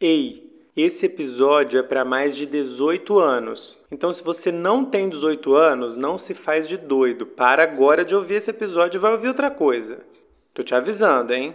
Ei, esse episódio é para mais de 18 anos. Então, se você não tem 18 anos, não se faz de doido. Para agora de ouvir esse episódio e vai ouvir outra coisa. Tô te avisando, hein?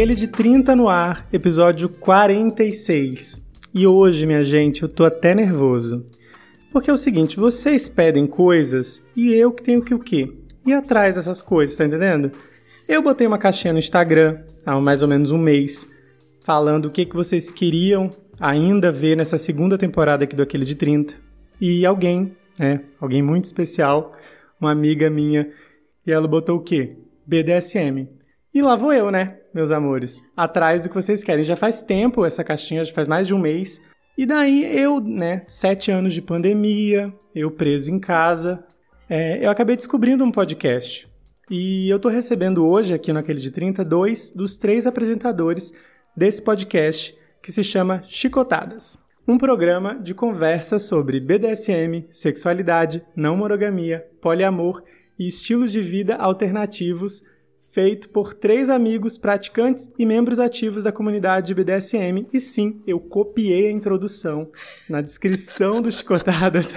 Aquele de 30 no ar, episódio 46. E hoje, minha gente, eu tô até nervoso. Porque é o seguinte, vocês pedem coisas e eu que tenho que o quê? Ir atrás dessas coisas, tá entendendo? Eu botei uma caixinha no Instagram há mais ou menos um mês, falando o que, que vocês queriam ainda ver nessa segunda temporada aqui do Aquele de 30. E alguém, né, alguém muito especial, uma amiga minha, e ela botou o quê? BDSM. E lá vou eu, né, meus amores, atrás do que vocês querem. Já faz tempo essa caixinha, já faz mais de um mês. E daí eu, né, sete anos de pandemia, eu preso em casa, é, eu acabei descobrindo um podcast. E eu tô recebendo hoje, aqui no Aquele de 30, dois dos três apresentadores desse podcast que se chama Chicotadas. Um programa de conversa sobre BDSM, sexualidade, não monogamia, poliamor e estilos de vida alternativos feito por três amigos praticantes e membros ativos da comunidade BDSM. E sim, eu copiei a introdução na descrição do Chicotadas,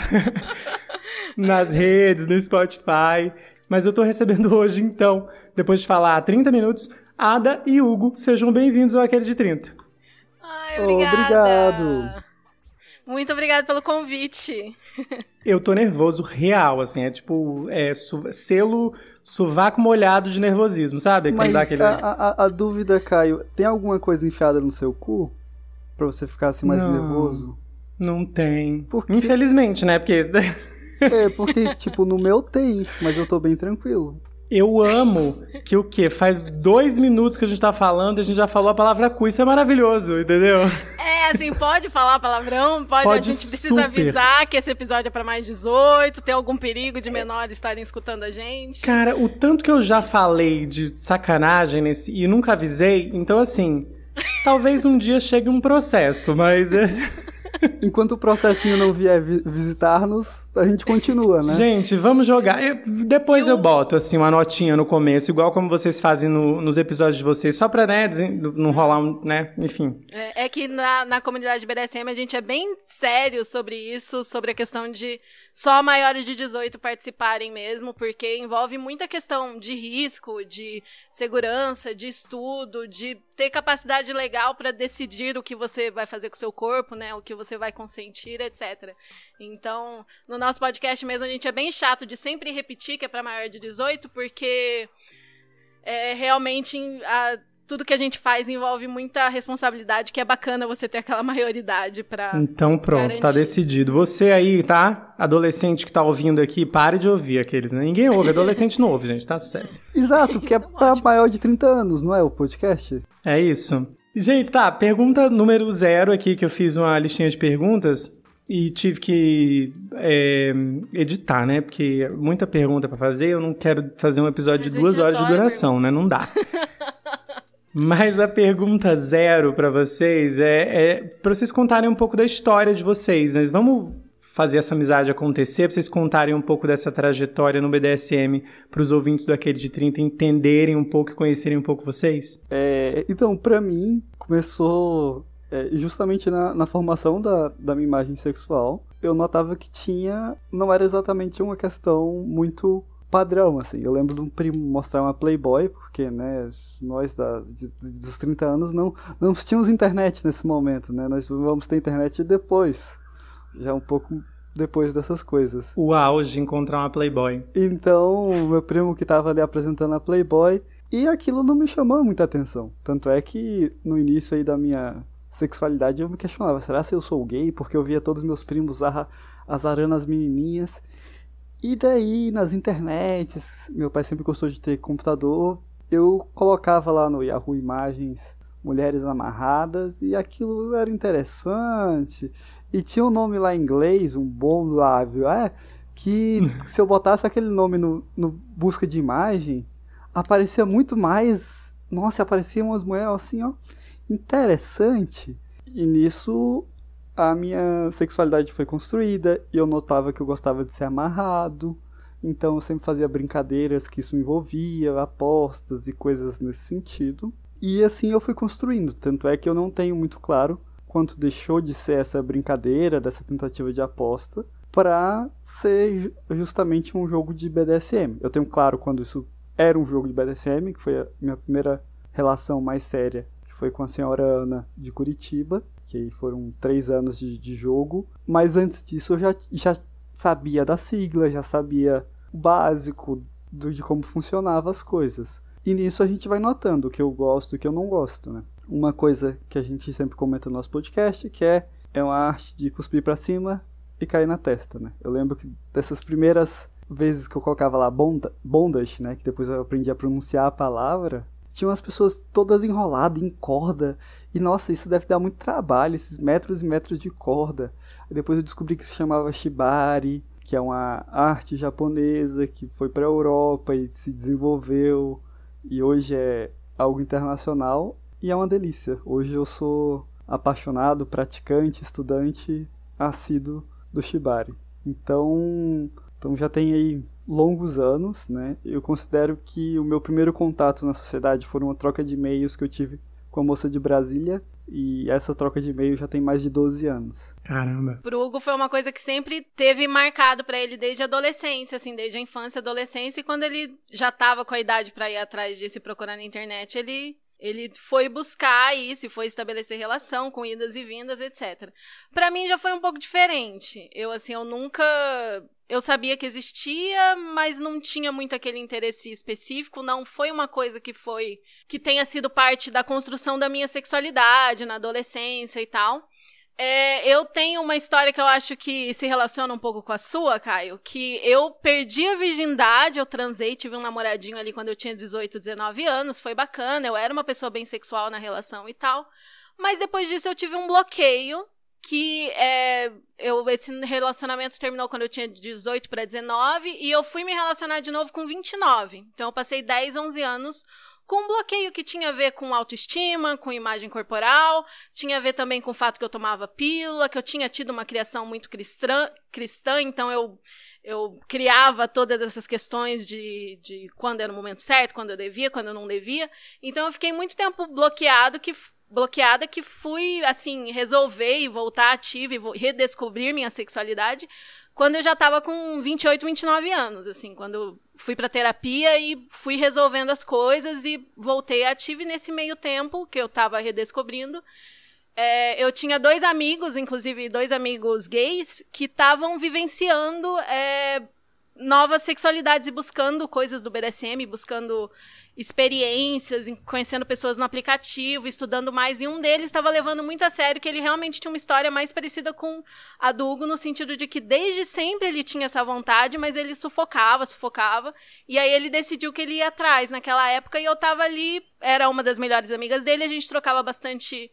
nas redes, no Spotify. Mas eu tô recebendo hoje, então, depois de falar 30 minutos, Ada e Hugo, sejam bem-vindos ao Aquele de 30. Ai, obrigada. Obrigado. Muito obrigada pelo convite. Eu tô nervoso real, assim, é tipo, é su selo sovaco molhado de nervosismo, sabe? Mas aquele... a, a, a, dúvida, Caio, tem alguma coisa enfiada no seu cu? Pra você ficar assim mais não, nervoso? Não tem. Por Infelizmente, né? Porque... é, porque, tipo, no meu tem, mas eu tô bem tranquilo. Eu amo que o quê? Faz dois minutos que a gente tá falando, a gente já falou a palavra cu. Isso é maravilhoso, entendeu? É, assim, pode falar palavrão, pode, pode a gente precisa super. avisar que esse episódio é para mais 18, tem algum perigo de menores estarem escutando a gente. Cara, o tanto que eu já falei de sacanagem nesse e nunca avisei, então assim, talvez um dia chegue um processo, mas é Enquanto o processinho não vier vi visitar-nos, a gente continua, né? Gente, vamos jogar. Eu, depois eu... eu... boto, assim, uma notinha no começo, igual como vocês fazem no, nos episódios de vocês, só pra, né, não rolar um, né, enfim. É, é que na, na comunidade BDSM a gente é bem sério sobre isso, sobre a questão de só maiores de 18 participarem mesmo, porque envolve muita questão de risco, de segurança, de estudo, de ter capacidade legal para decidir o que você vai fazer com o seu corpo, né? O que você vai consentir, etc. Então, no nosso podcast mesmo, a gente é bem chato de sempre repetir que é para maior de 18, porque é realmente a tudo que a gente faz envolve muita responsabilidade, que é bacana você ter aquela maioridade para Então pronto, tá garantir. tá decidido. Você aí, tá? Adolescente que tá ouvindo aqui, pare de ouvir aqueles, né? Ninguém ouve, adolescente não ouve, gente, tá? Sucesso. Exato, que é pra maior de 30 anos, não é o podcast? É isso. Gente, tá, pergunta número zero aqui, que eu fiz uma listinha de perguntas e tive que é, editar, né? Porque muita pergunta para fazer, eu não quero fazer um episódio Mas de duas horas de duração, né? Não dá. Mas a pergunta zero para vocês é, é para vocês contarem um pouco da história de vocês. Né? Vamos fazer essa amizade acontecer, para vocês contarem um pouco dessa trajetória no BDSM para os ouvintes do Aquele de 30 entenderem um pouco e conhecerem um pouco vocês? É, então, para mim, começou é, justamente na, na formação da, da minha imagem sexual. Eu notava que tinha, não era exatamente uma questão muito padrão, assim. Eu lembro de um primo mostrar uma Playboy, porque, né, nós da, de, dos 30 anos não, não tínhamos internet nesse momento, né? Nós vamos ter internet depois. Já um pouco depois dessas coisas. O auge, encontrar uma Playboy. Então, meu primo que tava ali apresentando a Playboy, e aquilo não me chamou muita atenção. Tanto é que no início aí da minha sexualidade eu me questionava, será se eu sou gay? Porque eu via todos meus primos azarando as menininhas. E daí, nas internets, meu pai sempre gostou de ter computador, eu colocava lá no Yahoo Imagens mulheres amarradas e aquilo era interessante. E tinha um nome lá em inglês, um bom lábio, é, que se eu botasse aquele nome no, no busca de imagem, aparecia muito mais. Nossa, apareciam umas mulheres assim, ó, interessante. E nisso a minha sexualidade foi construída e eu notava que eu gostava de ser amarrado. Então eu sempre fazia brincadeiras que isso envolvia, apostas e coisas nesse sentido. E assim eu fui construindo. Tanto é que eu não tenho muito claro quanto deixou de ser essa brincadeira, dessa tentativa de aposta, para ser justamente um jogo de BDSM. Eu tenho claro quando isso era um jogo de BDSM, que foi a minha primeira relação mais séria, que foi com a senhora Ana de Curitiba, que foram três anos de, de jogo. Mas antes disso eu já, já sabia da sigla, já sabia o básico do, de como funcionavam as coisas. E nisso a gente vai notando o que eu gosto e o que eu não gosto, né? uma coisa que a gente sempre comenta no nosso podcast, que é, é uma arte de cuspir para cima e cair na testa, né? Eu lembro que dessas primeiras vezes que eu colocava lá bonda, bondage, né, que depois eu aprendi a pronunciar a palavra, tinham as pessoas todas enroladas em corda. E nossa, isso deve dar muito trabalho, esses metros e metros de corda. depois eu descobri que se chamava shibari, que é uma arte japonesa que foi para a Europa e se desenvolveu e hoje é algo internacional e é uma delícia. Hoje eu sou apaixonado, praticante, estudante assíduo do Shibari. Então, então já tem aí longos anos, né? Eu considero que o meu primeiro contato na sociedade foi uma troca de e-mails que eu tive com a moça de Brasília e essa troca de e-mail já tem mais de 12 anos. Caramba. Pro Hugo foi uma coisa que sempre teve marcado para ele desde a adolescência, assim, desde a infância, adolescência, e quando ele já tava com a idade para ir atrás disso e procurar na internet, ele ele foi buscar isso e foi estabelecer relação com idas e vindas, etc. Para mim já foi um pouco diferente. Eu assim, eu nunca eu sabia que existia, mas não tinha muito aquele interesse específico, não foi uma coisa que foi que tenha sido parte da construção da minha sexualidade na adolescência e tal. É, eu tenho uma história que eu acho que se relaciona um pouco com a sua, Caio, que eu perdi a virgindade, eu transei, tive um namoradinho ali quando eu tinha 18, 19 anos, foi bacana, eu era uma pessoa bem sexual na relação e tal, mas depois disso eu tive um bloqueio que é, eu, esse relacionamento terminou quando eu tinha 18 para 19 e eu fui me relacionar de novo com 29. Então eu passei 10, 11 anos com um bloqueio que tinha a ver com autoestima, com imagem corporal, tinha a ver também com o fato que eu tomava pílula, que eu tinha tido uma criação muito cristã, cristã então eu, eu criava todas essas questões de, de quando era o momento certo, quando eu devia, quando eu não devia. Então eu fiquei muito tempo bloqueado que bloqueada que fui assim resolver e voltar ativa e redescobrir minha sexualidade quando eu já estava com 28, 29 anos, assim, quando fui para terapia e fui resolvendo as coisas e voltei ativa. E nesse meio tempo que eu estava redescobrindo, é, eu tinha dois amigos, inclusive dois amigos gays, que estavam vivenciando é, novas sexualidades e buscando coisas do BDSM, buscando experiências, conhecendo pessoas no aplicativo, estudando mais, e um deles estava levando muito a sério que ele realmente tinha uma história mais parecida com a do Hugo, no sentido de que desde sempre ele tinha essa vontade, mas ele sufocava, sufocava, e aí ele decidiu que ele ia atrás. Naquela época, e eu estava ali, era uma das melhores amigas dele, a gente trocava bastante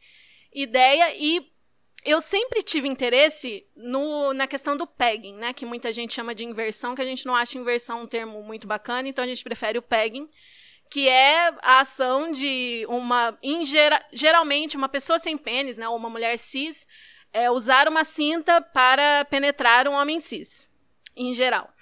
ideia, e eu sempre tive interesse no, na questão do pegging, né, que muita gente chama de inversão, que a gente não acha inversão um termo muito bacana, então a gente prefere o pegging, que é a ação de uma, em gera, geralmente, uma pessoa sem pênis, né, ou uma mulher cis, é, usar uma cinta para penetrar um homem cis, em geral.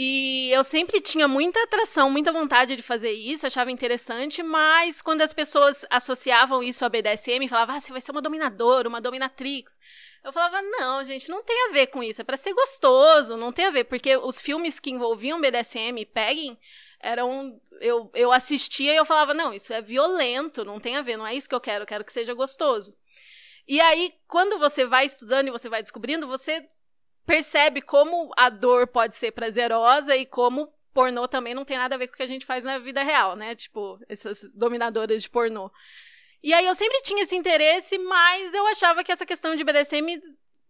E eu sempre tinha muita atração, muita vontade de fazer isso, achava interessante, mas quando as pessoas associavam isso a BDSM, falavam, ah, você vai ser uma dominadora, uma dominatrix. Eu falava, não, gente, não tem a ver com isso, é para ser gostoso, não tem a ver, porque os filmes que envolviam BDSM e pegging eram eu, eu assistia e eu falava, não, isso é violento, não tem a ver, não é isso que eu quero, eu quero que seja gostoso. E aí, quando você vai estudando e você vai descobrindo, você percebe como a dor pode ser prazerosa e como pornô também não tem nada a ver com o que a gente faz na vida real, né? Tipo, essas dominadoras de pornô. E aí eu sempre tinha esse interesse, mas eu achava que essa questão de BDSM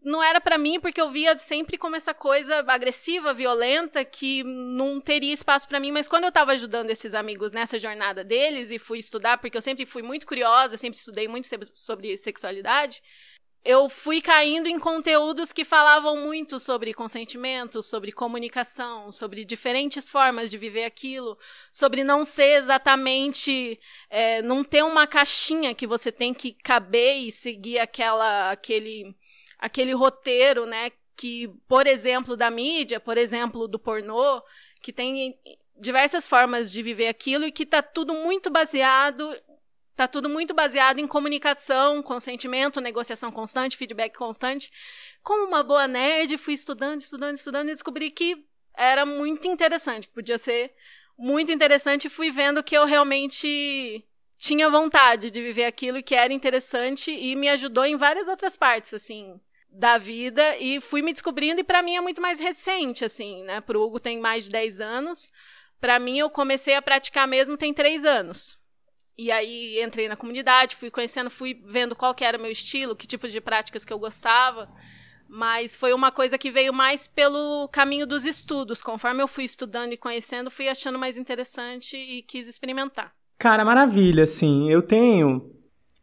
não era para mim porque eu via sempre como essa coisa agressiva, violenta que não teria espaço para mim, mas quando eu tava ajudando esses amigos nessa jornada deles e fui estudar, porque eu sempre fui muito curiosa, sempre estudei muito sobre sexualidade, eu fui caindo em conteúdos que falavam muito sobre consentimento, sobre comunicação, sobre diferentes formas de viver aquilo, sobre não ser exatamente, é, não ter uma caixinha que você tem que caber e seguir aquela, aquele, aquele roteiro, né? Que, por exemplo, da mídia, por exemplo, do pornô, que tem diversas formas de viver aquilo e que está tudo muito baseado Tá tudo muito baseado em comunicação, consentimento, negociação constante, feedback constante. Como uma boa nerd, fui estudando, estudando, estudando e descobri que era muito interessante, podia ser muito interessante e fui vendo que eu realmente tinha vontade de viver aquilo que era interessante e me ajudou em várias outras partes, assim, da vida e fui me descobrindo e para mim é muito mais recente, assim, né? Pro Hugo tem mais de 10 anos. Para mim eu comecei a praticar mesmo tem 3 anos. E aí entrei na comunidade, fui conhecendo, fui vendo qual que era o meu estilo, que tipo de práticas que eu gostava. Mas foi uma coisa que veio mais pelo caminho dos estudos. Conforme eu fui estudando e conhecendo, fui achando mais interessante e quis experimentar. Cara, maravilha, assim. Eu tenho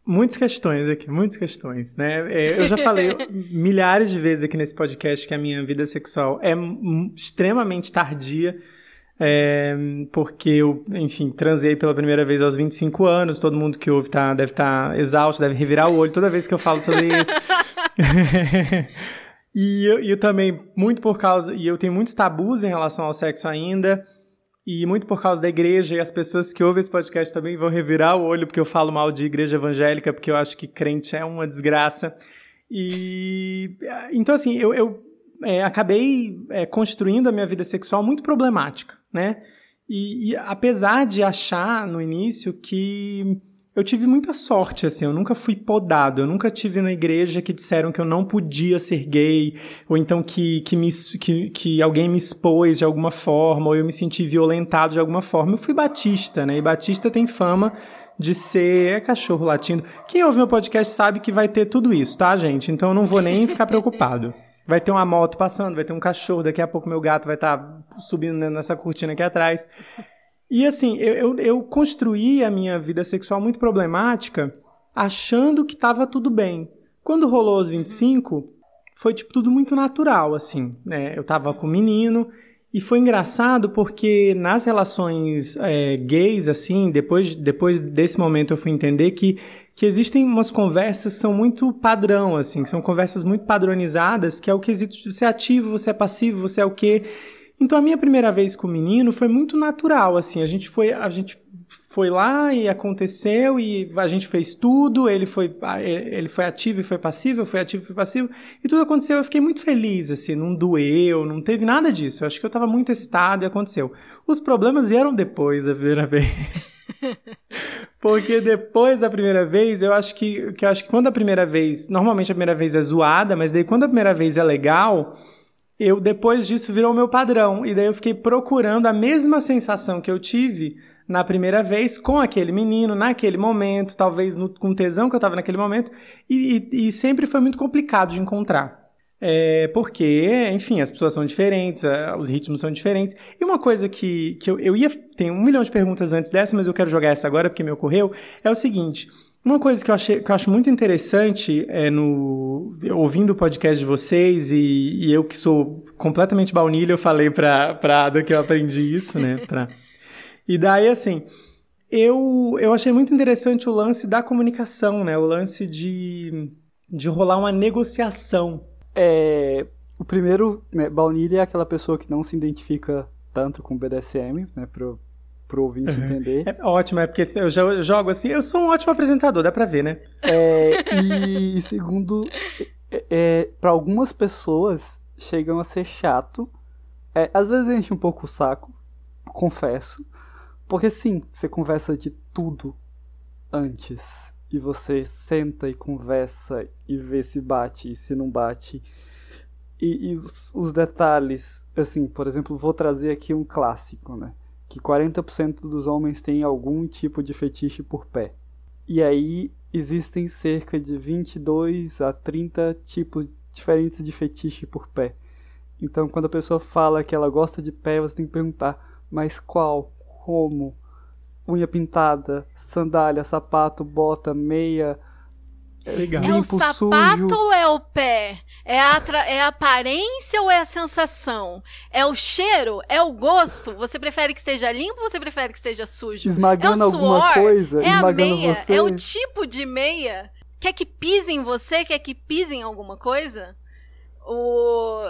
muitas questões aqui, muitas questões, né? É, eu já falei milhares de vezes aqui nesse podcast que a minha vida sexual é extremamente tardia é, porque eu, enfim, transei pela primeira vez aos 25 anos. Todo mundo que ouve tá, deve estar tá exausto, deve revirar o olho toda vez que eu falo sobre isso. e eu, eu também, muito por causa. E eu tenho muitos tabus em relação ao sexo ainda. E muito por causa da igreja, e as pessoas que ouvem esse podcast também vão revirar o olho porque eu falo mal de igreja evangélica, porque eu acho que crente é uma desgraça. E. Então, assim, eu, eu é, acabei é, construindo a minha vida sexual muito problemática, né? E, e, apesar de achar no início que eu tive muita sorte, assim, eu nunca fui podado, eu nunca tive na igreja que disseram que eu não podia ser gay, ou então que, que, me, que, que alguém me expôs de alguma forma, ou eu me senti violentado de alguma forma. Eu fui batista, né? E batista tem fama de ser é cachorro latindo. Quem ouve meu podcast sabe que vai ter tudo isso, tá, gente? Então eu não vou nem ficar preocupado. Vai ter uma moto passando, vai ter um cachorro, daqui a pouco meu gato vai estar tá subindo nessa cortina aqui atrás. E assim, eu, eu, eu construí a minha vida sexual muito problemática achando que estava tudo bem. Quando rolou os 25, foi tipo tudo muito natural, assim, né? Eu tava com o menino e foi engraçado porque nas relações é, gays, assim, depois, depois desse momento eu fui entender que que existem umas conversas que são muito padrão, assim, são conversas muito padronizadas, que é o quesito você é ativo, você é passivo, você é o quê. Então a minha primeira vez com o menino foi muito natural, assim, a gente foi, a gente foi lá e aconteceu e a gente fez tudo, ele foi, ele foi ativo e foi passivo, fui ativo e fui passivo, e tudo aconteceu, eu fiquei muito feliz, assim, não doeu, não teve nada disso, eu acho que eu estava muito excitado e aconteceu. Os problemas vieram depois da primeira vez. Porque depois da primeira vez, eu acho que, que eu acho que quando a primeira vez, normalmente a primeira vez é zoada, mas daí quando a primeira vez é legal, eu depois disso virou meu padrão e daí eu fiquei procurando a mesma sensação que eu tive na primeira vez com aquele menino, naquele momento, talvez no, com tesão que eu estava naquele momento, e, e, e sempre foi muito complicado de encontrar. É, porque, enfim, as pessoas são diferentes, os ritmos são diferentes. E uma coisa que, que eu, eu ia. Tem um milhão de perguntas antes dessa, mas eu quero jogar essa agora porque me ocorreu. É o seguinte. Uma coisa que eu, achei, que eu acho muito interessante é no ouvindo o podcast de vocês e, e eu que sou completamente baunilha, eu falei pra, pra Ada que eu aprendi isso, né? Pra... E daí, assim, eu, eu achei muito interessante o lance da comunicação, né? O lance de, de rolar uma negociação é, o primeiro, né, baunilha é aquela pessoa que não se identifica tanto com BDSM, né, pro, pro ouvinte uhum. entender. É ótimo, é porque eu jogo assim, eu sou um ótimo apresentador, dá pra ver, né? É, e, segundo, é, é para algumas pessoas chegam a ser chato, é, às vezes enche um pouco o saco, confesso, porque sim, você conversa de tudo antes e você senta e conversa e vê se bate e se não bate. E, e os, os, detalhes, assim, por exemplo, vou trazer aqui um clássico, né? Que 40% dos homens têm algum tipo de fetiche por pé. E aí existem cerca de 22 a 30 tipos diferentes de fetiche por pé. Então, quando a pessoa fala que ela gosta de pé, você tem que perguntar: mas qual? Como? Unha pintada, sandália, sapato, bota, meia. Legal. É o sapato sujo. ou é o pé? É a, é a aparência ou é a sensação? É o cheiro? É o gosto? Você prefere que esteja limpo ou você prefere que esteja sujo? Esmagando é alguma coisa? É esmagando a meia? você? É o tipo de meia? Quer que pise em você? Quer que pise em alguma coisa? O,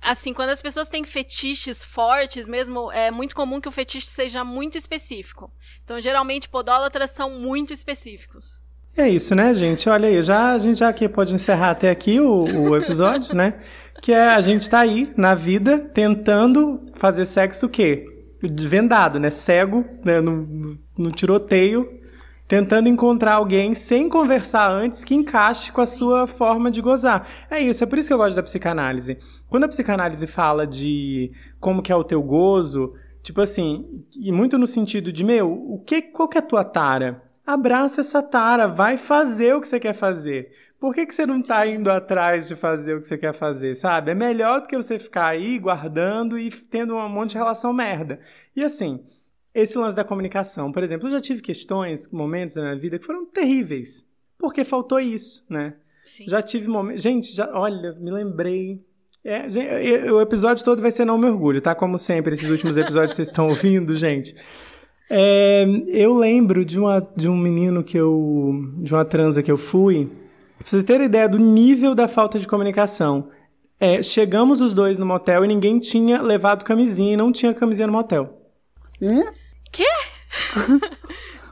assim, quando as pessoas têm fetiches fortes, mesmo, é muito comum que o fetiche seja muito específico. Então, geralmente, podólatras são muito específicos. É isso, né, gente? Olha aí, já, a gente já aqui pode encerrar até aqui o, o episódio, né? Que é a gente tá aí na vida tentando fazer sexo o quê? Vendado, né? Cego, né? No, no, tiroteio, tentando encontrar alguém sem conversar antes que encaixe com a sua forma de gozar. É isso, é por isso que eu gosto da psicanálise. Quando a psicanálise fala de como que é o teu gozo, tipo assim, e muito no sentido de, meu, o que, qual que é a tua tara? Abraça essa tara, vai fazer o que você quer fazer. Por que, que você não está indo atrás de fazer o que você quer fazer, sabe? É melhor do que você ficar aí guardando e tendo um monte de relação merda. E assim, esse lance da comunicação, por exemplo, eu já tive questões, momentos da minha vida que foram terríveis, porque faltou isso, né? Sim. Já tive momentos. Gente, já, olha, me lembrei. É, gente, o episódio todo vai ser Não Me Orgulho, tá? Como sempre, esses últimos episódios que vocês estão ouvindo, gente. É, eu lembro de, uma, de um menino que eu. de uma transa que eu fui. Pra vocês terem ideia do nível da falta de comunicação. É, chegamos os dois no motel e ninguém tinha levado camisinha e não tinha camisinha no motel. Hã? Quê?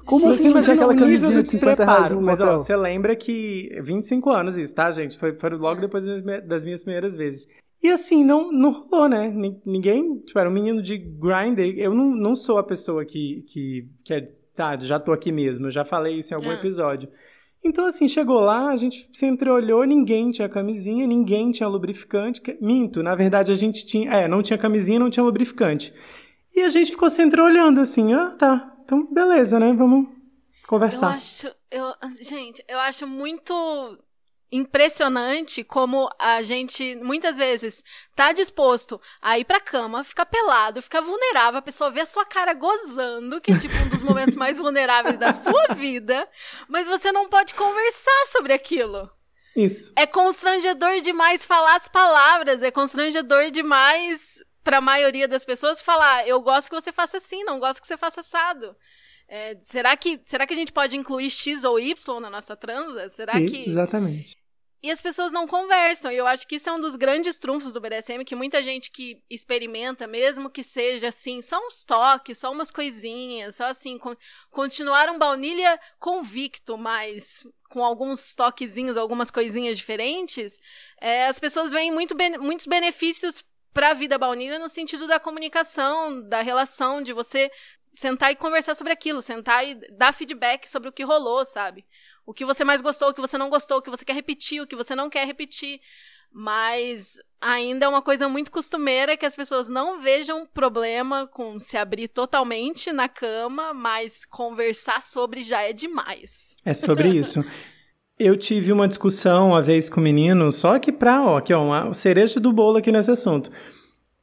Como assim não tinha aquela camisinha de 50 reais no Mas ó, você lembra que 25 anos isso, tá, gente? Foi, foi logo depois das minhas primeiras vezes. E assim, não, não rolou, né? Ninguém, tipo, era um menino de grinder. Eu não, não sou a pessoa que, que, que é, tá, já tô aqui mesmo. Eu já falei isso em algum é. episódio. Então, assim, chegou lá, a gente se entreolhou, ninguém tinha camisinha, ninguém tinha lubrificante. Minto, na verdade a gente tinha. É, não tinha camisinha, não tinha lubrificante. E a gente ficou se entreolhando, assim, ah, tá. Então, beleza, né? Vamos conversar. Eu acho. Eu, gente, eu acho muito impressionante como a gente muitas vezes tá disposto a ir pra cama, ficar pelado, ficar vulnerável, a pessoa vê a sua cara gozando, que é tipo um dos momentos mais vulneráveis da sua vida, mas você não pode conversar sobre aquilo. Isso. É constrangedor demais falar as palavras, é constrangedor demais para a maioria das pessoas falar, eu gosto que você faça assim, não gosto que você faça assado. É, será, que, será que a gente pode incluir X ou Y na nossa transa? Será que. Exatamente. E as pessoas não conversam. E eu acho que isso é um dos grandes trunfos do BDSM, que muita gente que experimenta, mesmo que seja assim, só uns toques, só umas coisinhas, só assim, con continuar um baunilha convicto, mas com alguns toquezinhos, algumas coisinhas diferentes, é, as pessoas veem muito ben muitos benefícios para a vida baunilha no sentido da comunicação, da relação, de você sentar e conversar sobre aquilo, sentar e dar feedback sobre o que rolou, sabe? O que você mais gostou, o que você não gostou, o que você quer repetir, o que você não quer repetir. Mas ainda é uma coisa muito costumeira que as pessoas não vejam problema com se abrir totalmente na cama, mas conversar sobre já é demais. É sobre isso. Eu tive uma discussão uma vez com o um menino, só que pra, ó, aqui, ó, uma cereja do bolo aqui nesse assunto.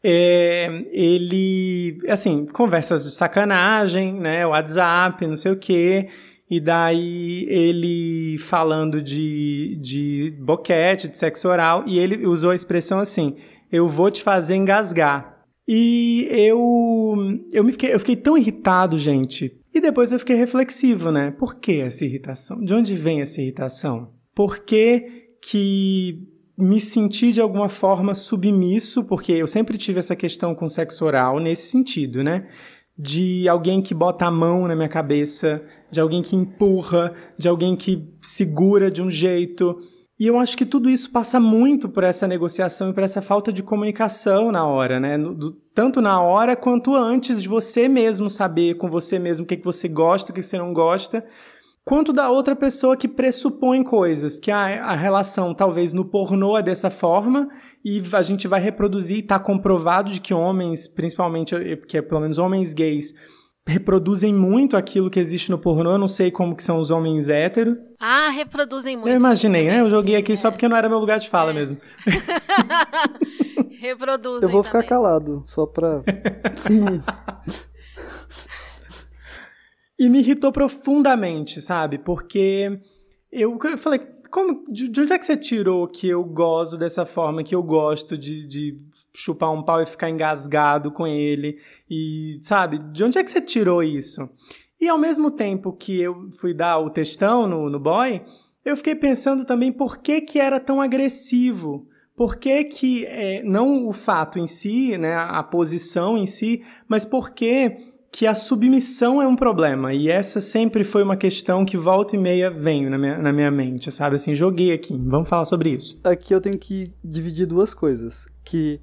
É, ele, assim, conversas de sacanagem, né, WhatsApp, não sei o quê. E daí ele falando de, de boquete, de sexo oral, e ele usou a expressão assim: eu vou te fazer engasgar. E eu, eu, me fiquei, eu fiquei tão irritado, gente. E depois eu fiquei reflexivo, né? Por que essa irritação? De onde vem essa irritação? Por que, que me senti de alguma forma submisso? Porque eu sempre tive essa questão com sexo oral nesse sentido, né? De alguém que bota a mão na minha cabeça, de alguém que empurra, de alguém que segura de um jeito. E eu acho que tudo isso passa muito por essa negociação e por essa falta de comunicação na hora, né? Do, tanto na hora quanto antes de você mesmo saber com você mesmo o que, que você gosta, o que você não gosta. Quanto da outra pessoa que pressupõe coisas, que a, a relação talvez no pornô é dessa forma e a gente vai reproduzir, está comprovado de que homens, principalmente, que é pelo menos homens gays, reproduzem muito aquilo que existe no pornô. Eu não sei como que são os homens héteros. Ah, reproduzem muito. Eu imaginei, né? Eu joguei aqui é. só porque não era meu lugar de fala é. mesmo. reproduzem. Eu vou ficar também. calado, só pra. e me irritou profundamente, sabe? Porque eu, falei, como, de, de onde é que você tirou que eu gosto dessa forma, que eu gosto de, de chupar um pau e ficar engasgado com ele. E, sabe, de onde é que você tirou isso? E ao mesmo tempo que eu fui dar o textão no, no boy, eu fiquei pensando também por que, que era tão agressivo. Por que, que é, não o fato em si, né, a posição em si, mas por que que a submissão é um problema. E essa sempre foi uma questão que volta e meia vem na minha, na minha mente, sabe? Assim, joguei aqui. Vamos falar sobre isso. Aqui eu tenho que dividir duas coisas. Que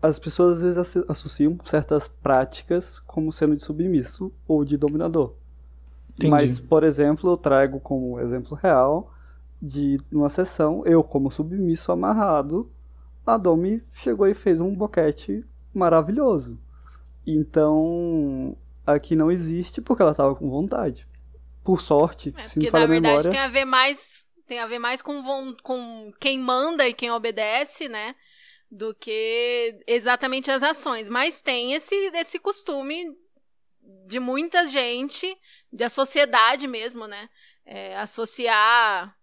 as pessoas às vezes associam certas práticas como sendo de submisso ou de dominador. Entendi. Mas, por exemplo, eu trago como exemplo real de uma sessão, eu como submisso amarrado, a Domi chegou e fez um boquete maravilhoso. Então, aqui não existe porque ela estava com vontade. Por sorte, é, se me falar a memória... verdade tem a ver mais tem a ver mais com, com quem manda e quem obedece, né? do que exatamente as ações. Mas tem esse, esse costume de muita gente, da sociedade mesmo, né? É, associar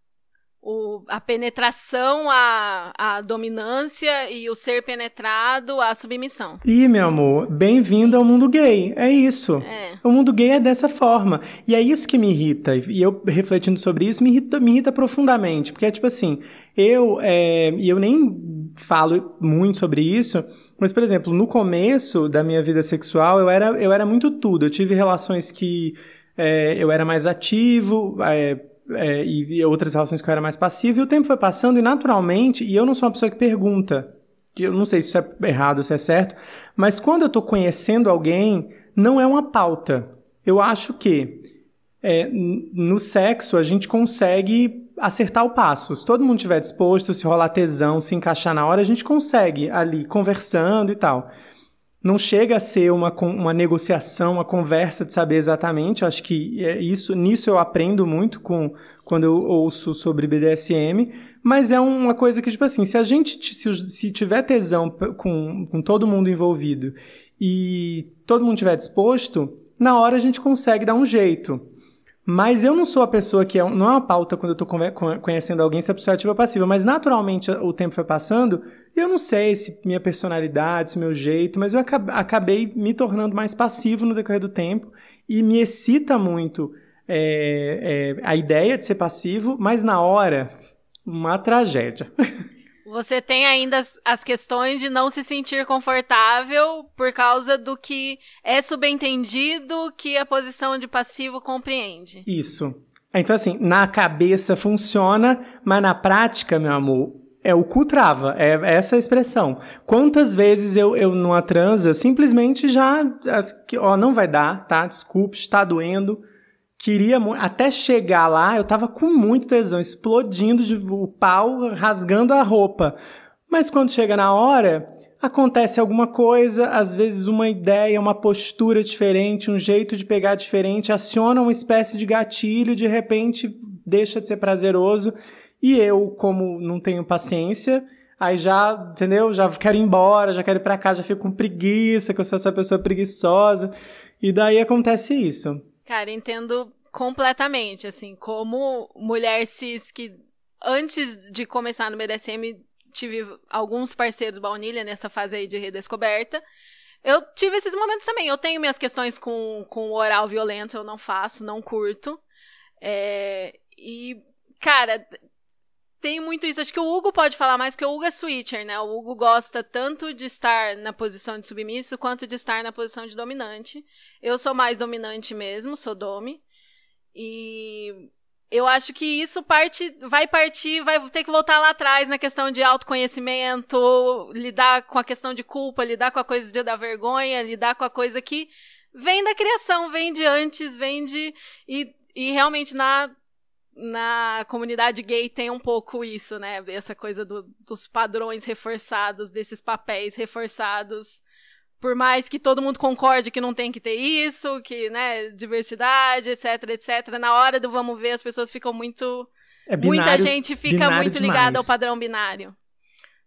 o, a penetração à, à dominância e o ser penetrado à submissão. Ih, meu amor, bem-vindo ao mundo gay. É isso. É. O mundo gay é dessa forma. E é isso que me irrita. E eu, refletindo sobre isso, me irrita, me irrita profundamente. Porque é tipo assim, eu, é, e eu nem falo muito sobre isso, mas, por exemplo, no começo da minha vida sexual, eu era, eu era muito tudo. Eu tive relações que é, eu era mais ativo, é, é, e, outras relações que eu era mais passivo, e o tempo foi passando e naturalmente, e eu não sou uma pessoa que pergunta, que eu não sei se isso é errado se é certo, mas quando eu estou conhecendo alguém, não é uma pauta. Eu acho que é, no sexo a gente consegue acertar o passo. Se todo mundo estiver disposto, se rolar tesão, se encaixar na hora, a gente consegue ali conversando e tal não chega a ser uma, uma negociação, uma conversa de saber exatamente. Eu acho que é isso, nisso eu aprendo muito com quando eu ouço sobre BDSM, mas é uma coisa que, tipo assim, se a gente se, se tiver tesão com, com todo mundo envolvido e todo mundo estiver disposto, na hora a gente consegue dar um jeito. Mas eu não sou a pessoa que é, não é uma pauta quando eu estou conhecendo alguém se a pessoa é ativa ou passiva, mas naturalmente o tempo foi passando e eu não sei se minha personalidade, se meu jeito, mas eu acabei me tornando mais passivo no decorrer do tempo e me excita muito é, é, a ideia de ser passivo, mas na hora, uma tragédia. Você tem ainda as, as, questões de não se sentir confortável por causa do que é subentendido que a posição de passivo compreende. Isso. Então, assim, na cabeça funciona, mas na prática, meu amor, é o cu trava, é essa a expressão. Quantas vezes eu, eu numa transa simplesmente já, ó, não vai dar, tá? Desculpe, está doendo Queria até chegar lá, eu tava com muito tesão, explodindo de, o pau, rasgando a roupa. Mas quando chega na hora, acontece alguma coisa, às vezes uma ideia, uma postura diferente, um jeito de pegar diferente, aciona uma espécie de gatilho, de repente deixa de ser prazeroso. E eu, como não tenho paciência, aí já, entendeu? Já quero ir embora, já quero ir pra casa, já fico com preguiça, que eu sou essa pessoa preguiçosa. E daí acontece isso. Cara, entendo completamente, assim, como mulher cis que antes de começar no BDSM tive alguns parceiros baunilha nessa fase aí de redescoberta. Eu tive esses momentos também. Eu tenho minhas questões com, com oral violento, eu não faço, não curto. É, e, cara, tem muito isso. Acho que o Hugo pode falar mais, porque o Hugo é switcher, né? O Hugo gosta tanto de estar na posição de submisso quanto de estar na posição de dominante. Eu sou mais dominante mesmo, sou domi. E eu acho que isso parte, vai partir, vai ter que voltar lá atrás na questão de autoconhecimento, lidar com a questão de culpa, lidar com a coisa de, da vergonha, lidar com a coisa que vem da criação, vem de antes, vem de. E e realmente na na comunidade gay tem um pouco isso, né? Essa coisa do, dos padrões reforçados, desses papéis reforçados. Por mais que todo mundo concorde que não tem que ter isso, que, né, diversidade, etc, etc. Na hora do vamos ver, as pessoas ficam muito. É binário, Muita gente fica muito ligada ao padrão binário.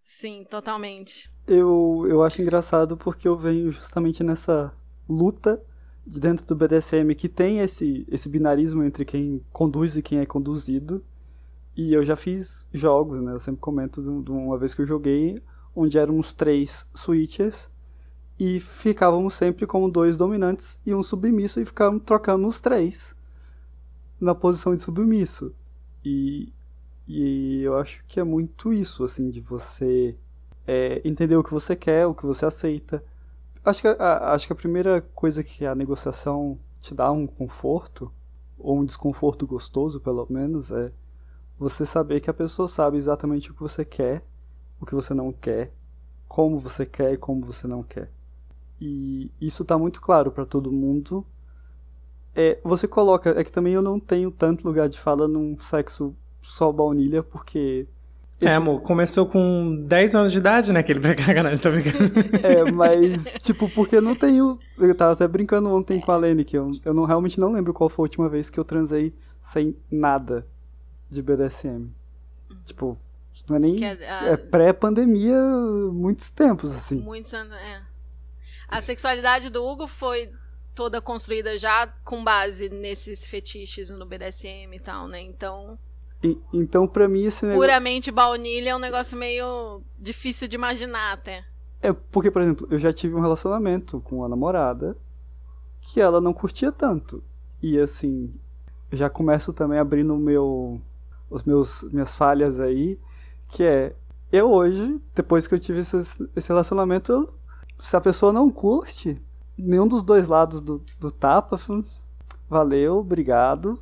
Sim, totalmente. Eu, eu acho engraçado porque eu venho justamente nessa luta de dentro do BDSM que tem esse, esse binarismo entre quem conduz e quem é conduzido. E eu já fiz jogos, né? Eu sempre comento de, uma vez que eu joguei, onde éramos três switchers e ficávamos sempre como dois dominantes e um submisso e ficávamos trocando os três na posição de submisso. E, e eu acho que é muito isso, assim, de você é, entender o que você quer, o que você aceita, Acho que, a, acho que a primeira coisa que a negociação te dá um conforto, ou um desconforto gostoso, pelo menos, é você saber que a pessoa sabe exatamente o que você quer, o que você não quer, como você quer e como você não quer. E isso está muito claro para todo mundo. É, você coloca, é que também eu não tenho tanto lugar de fala num sexo só baunilha, porque é, Esse... É, amor, começou com 10 anos de idade, né? Aquele sacanagem, tá brincando? é, mas, tipo, porque não tenho. Eu tava até brincando ontem com a Lene, que eu, eu não, realmente não lembro qual foi a última vez que eu transei sem nada de BDSM. Tipo, não é nem. É, a... é pré-pandemia, muitos tempos, assim. Muitos anos, é. A sexualidade do Hugo foi toda construída já com base nesses fetiches no BDSM e tal, né? Então então, para mim, esse negócio. Puramente baunilha é um negócio meio difícil de imaginar até. É, porque, por exemplo, eu já tive um relacionamento com uma namorada que ela não curtia tanto. E assim, já começo também abrindo meu, os meus minhas falhas aí, que é eu hoje, depois que eu tive esse, esse relacionamento, eu, se a pessoa não curte nenhum dos dois lados do, do tapa, valeu, obrigado,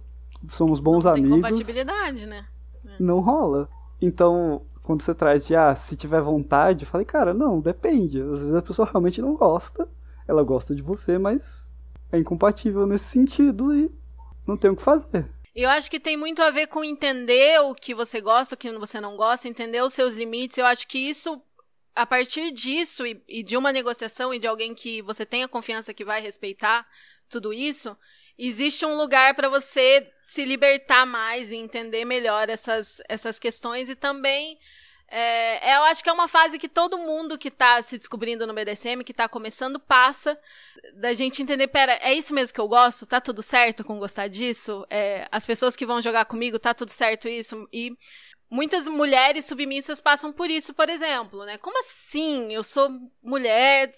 somos bons não amigos. Compatibilidade, né? É. Não rola. Então, quando você traz de, ah, se tiver vontade, eu falei, cara, não, depende. Às vezes a pessoa realmente não gosta, ela gosta de você, mas é incompatível nesse sentido e não tem o que fazer. Eu acho que tem muito a ver com entender o que você gosta, o que você não gosta, entender os seus limites. Eu acho que isso, a partir disso e, e de uma negociação e de alguém que você tenha confiança que vai respeitar tudo isso, existe um lugar para você se libertar mais e entender melhor essas, essas questões e também é, eu acho que é uma fase que todo mundo que está se descobrindo no BDSM, que está começando, passa da gente entender, pera, é isso mesmo que eu gosto? Tá tudo certo com gostar disso? É, as pessoas que vão jogar comigo, tá tudo certo isso? E muitas mulheres submissas passam por isso, por exemplo, né? Como assim? Eu sou mulher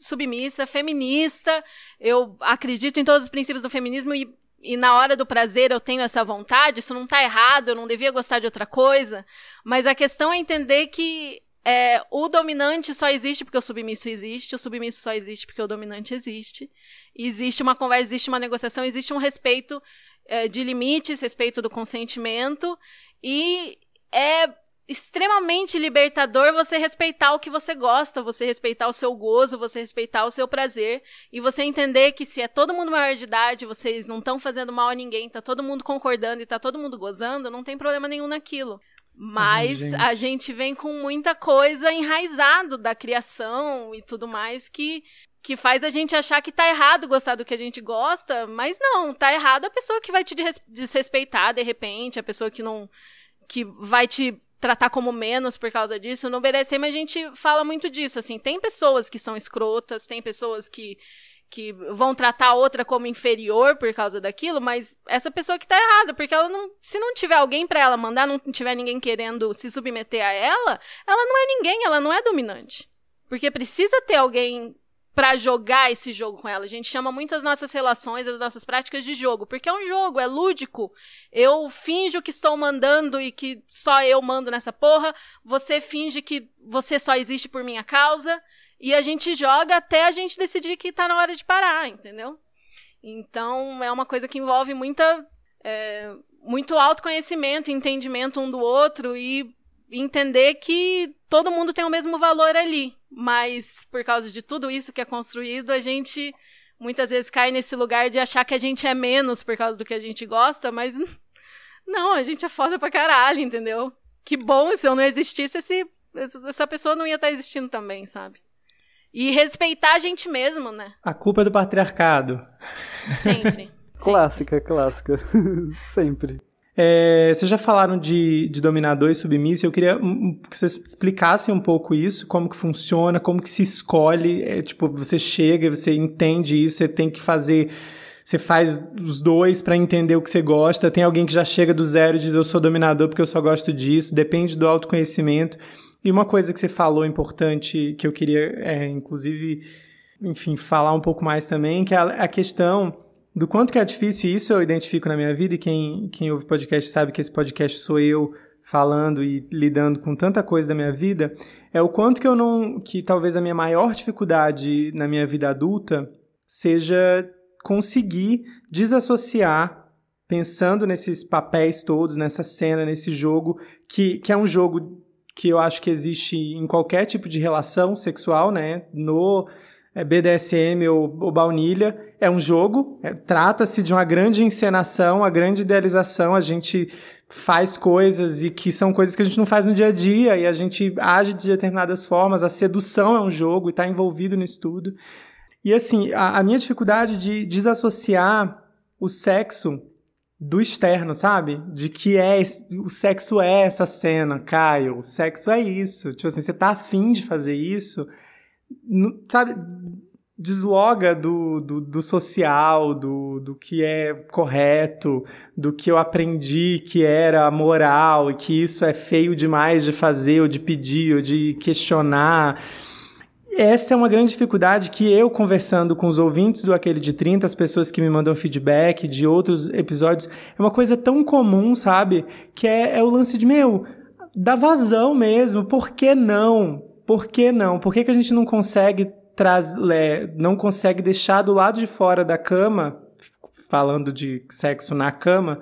submissa, feminista, eu acredito em todos os princípios do feminismo e, e na hora do prazer eu tenho essa vontade, isso não tá errado, eu não devia gostar de outra coisa. Mas a questão é entender que é, o dominante só existe porque o submisso existe, o submisso só existe porque o dominante existe. existe uma conversa, existe uma negociação, existe um respeito é, de limites, respeito do consentimento. E é extremamente libertador você respeitar o que você gosta, você respeitar o seu gozo, você respeitar o seu prazer e você entender que se é todo mundo maior de idade, vocês não estão fazendo mal a ninguém, tá todo mundo concordando e tá todo mundo gozando, não tem problema nenhum naquilo. Mas gente. a gente vem com muita coisa enraizado da criação e tudo mais que que faz a gente achar que tá errado gostar do que a gente gosta, mas não, tá errado a pessoa que vai te desrespeitar de repente, a pessoa que não que vai te tratar como menos por causa disso. No BDSM a gente fala muito disso, assim, tem pessoas que são escrotas, tem pessoas que que vão tratar a outra como inferior por causa daquilo, mas essa pessoa que tá errada, porque ela não, se não tiver alguém para ela mandar, não tiver ninguém querendo se submeter a ela, ela não é ninguém, ela não é dominante. Porque precisa ter alguém para jogar esse jogo com ela. A gente chama muito as nossas relações, as nossas práticas de jogo, porque é um jogo, é lúdico. Eu finjo que estou mandando e que só eu mando nessa porra, você finge que você só existe por minha causa, e a gente joga até a gente decidir que tá na hora de parar, entendeu? Então, é uma coisa que envolve muita é, muito autoconhecimento, entendimento um do outro e entender que todo mundo tem o mesmo valor ali, mas por causa de tudo isso que é construído, a gente muitas vezes cai nesse lugar de achar que a gente é menos por causa do que a gente gosta, mas não, a gente é foda pra caralho, entendeu? Que bom se eu não existisse, esse, essa pessoa não ia estar existindo também, sabe? E respeitar a gente mesmo, né? A culpa é do patriarcado. Sempre. clássica, clássica. Sempre. É, vocês já falaram de, de dominador e submisso, eu queria que vocês explicassem um pouco isso, como que funciona, como que se escolhe, é, tipo, você chega, você entende isso, você tem que fazer, você faz os dois para entender o que você gosta, tem alguém que já chega do zero e diz eu sou dominador porque eu só gosto disso, depende do autoconhecimento. E uma coisa que você falou importante, que eu queria, é, inclusive, enfim, falar um pouco mais também, que é a, a questão do quanto que é difícil, isso eu identifico na minha vida, e quem, quem ouve podcast sabe que esse podcast sou eu falando e lidando com tanta coisa da minha vida, é o quanto que eu não. que talvez a minha maior dificuldade na minha vida adulta seja conseguir desassociar, pensando nesses papéis todos, nessa cena, nesse jogo, que, que é um jogo que eu acho que existe em qualquer tipo de relação sexual, né? No é BDSM ou, ou baunilha, é um jogo, é, trata-se de uma grande encenação, uma grande idealização, a gente faz coisas e que são coisas que a gente não faz no dia a dia e a gente age de determinadas formas, a sedução é um jogo e está envolvido nisso tudo. E assim, a, a minha dificuldade de desassociar o sexo do externo, sabe? De que é o sexo é essa cena, Caio, o sexo é isso. Tipo assim, você tá afim de fazer isso, sabe, desloga do, do, do, social, do, do que é correto, do que eu aprendi que era moral e que isso é feio demais de fazer ou de pedir ou de questionar. Essa é uma grande dificuldade que eu, conversando com os ouvintes do Aquele de 30, as pessoas que me mandam feedback de outros episódios, é uma coisa tão comum, sabe? Que é, é o lance de, meu, da vazão mesmo, por que não? Por que não? Por que, que a gente não consegue traz, não consegue deixar do lado de fora da cama, falando de sexo na cama,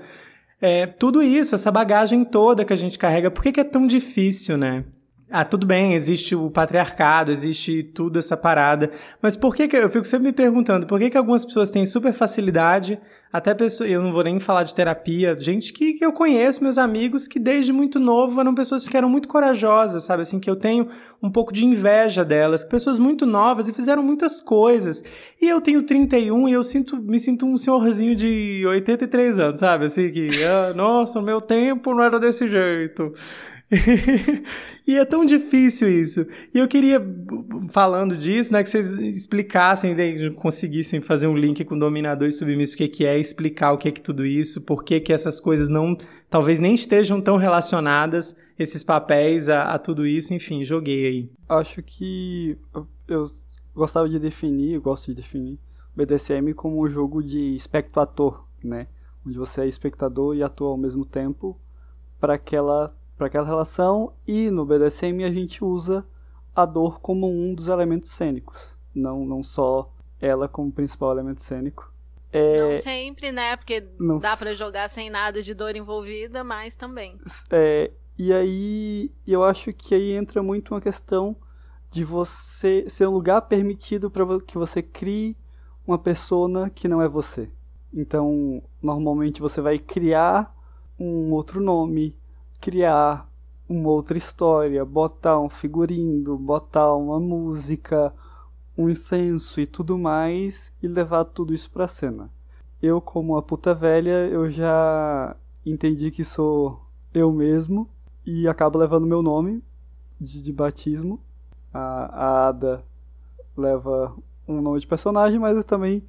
é, tudo isso, essa bagagem toda que a gente carrega, por que, que é tão difícil, né? Ah, tudo bem, existe o patriarcado, existe tudo essa parada, mas por que, que eu fico sempre me perguntando, por que, que algumas pessoas têm super facilidade, até pessoas, eu não vou nem falar de terapia, gente que, que eu conheço, meus amigos, que desde muito novo eram pessoas que eram muito corajosas, sabe, assim, que eu tenho um pouco de inveja delas, pessoas muito novas e fizeram muitas coisas, e eu tenho 31 e eu sinto, me sinto um senhorzinho de 83 anos, sabe, assim, que, ah, nossa, o meu tempo não era desse jeito, e é tão difícil isso. E eu queria, falando disso, né, que vocês explicassem, né, conseguissem fazer um link com dominador e submisso, o que, é, explicar o que é tudo isso, por que, que essas coisas não, talvez nem estejam tão relacionadas, esses papéis, a, a tudo isso, enfim, joguei aí. Acho que eu gostava de definir, eu gosto de definir o BDSM como um jogo de espectador, né? Onde você é espectador e atua ao mesmo tempo para aquela para aquela relação e no BDSM a gente usa a dor como um dos elementos cênicos, não, não só ela como principal elemento cênico. É... Não sempre, né? Porque não dá para jogar sem nada de dor envolvida, mas também. É, e aí eu acho que aí entra muito uma questão de você ser um lugar permitido para que você crie uma persona que não é você. Então, normalmente você vai criar um outro nome, criar uma outra história, botar um figurino, botar uma música, um incenso e tudo mais e levar tudo isso pra cena. Eu, como a puta velha, eu já entendi que sou eu mesmo e acabo levando meu nome de, de batismo. A, a Ada leva um nome de personagem, mas eu também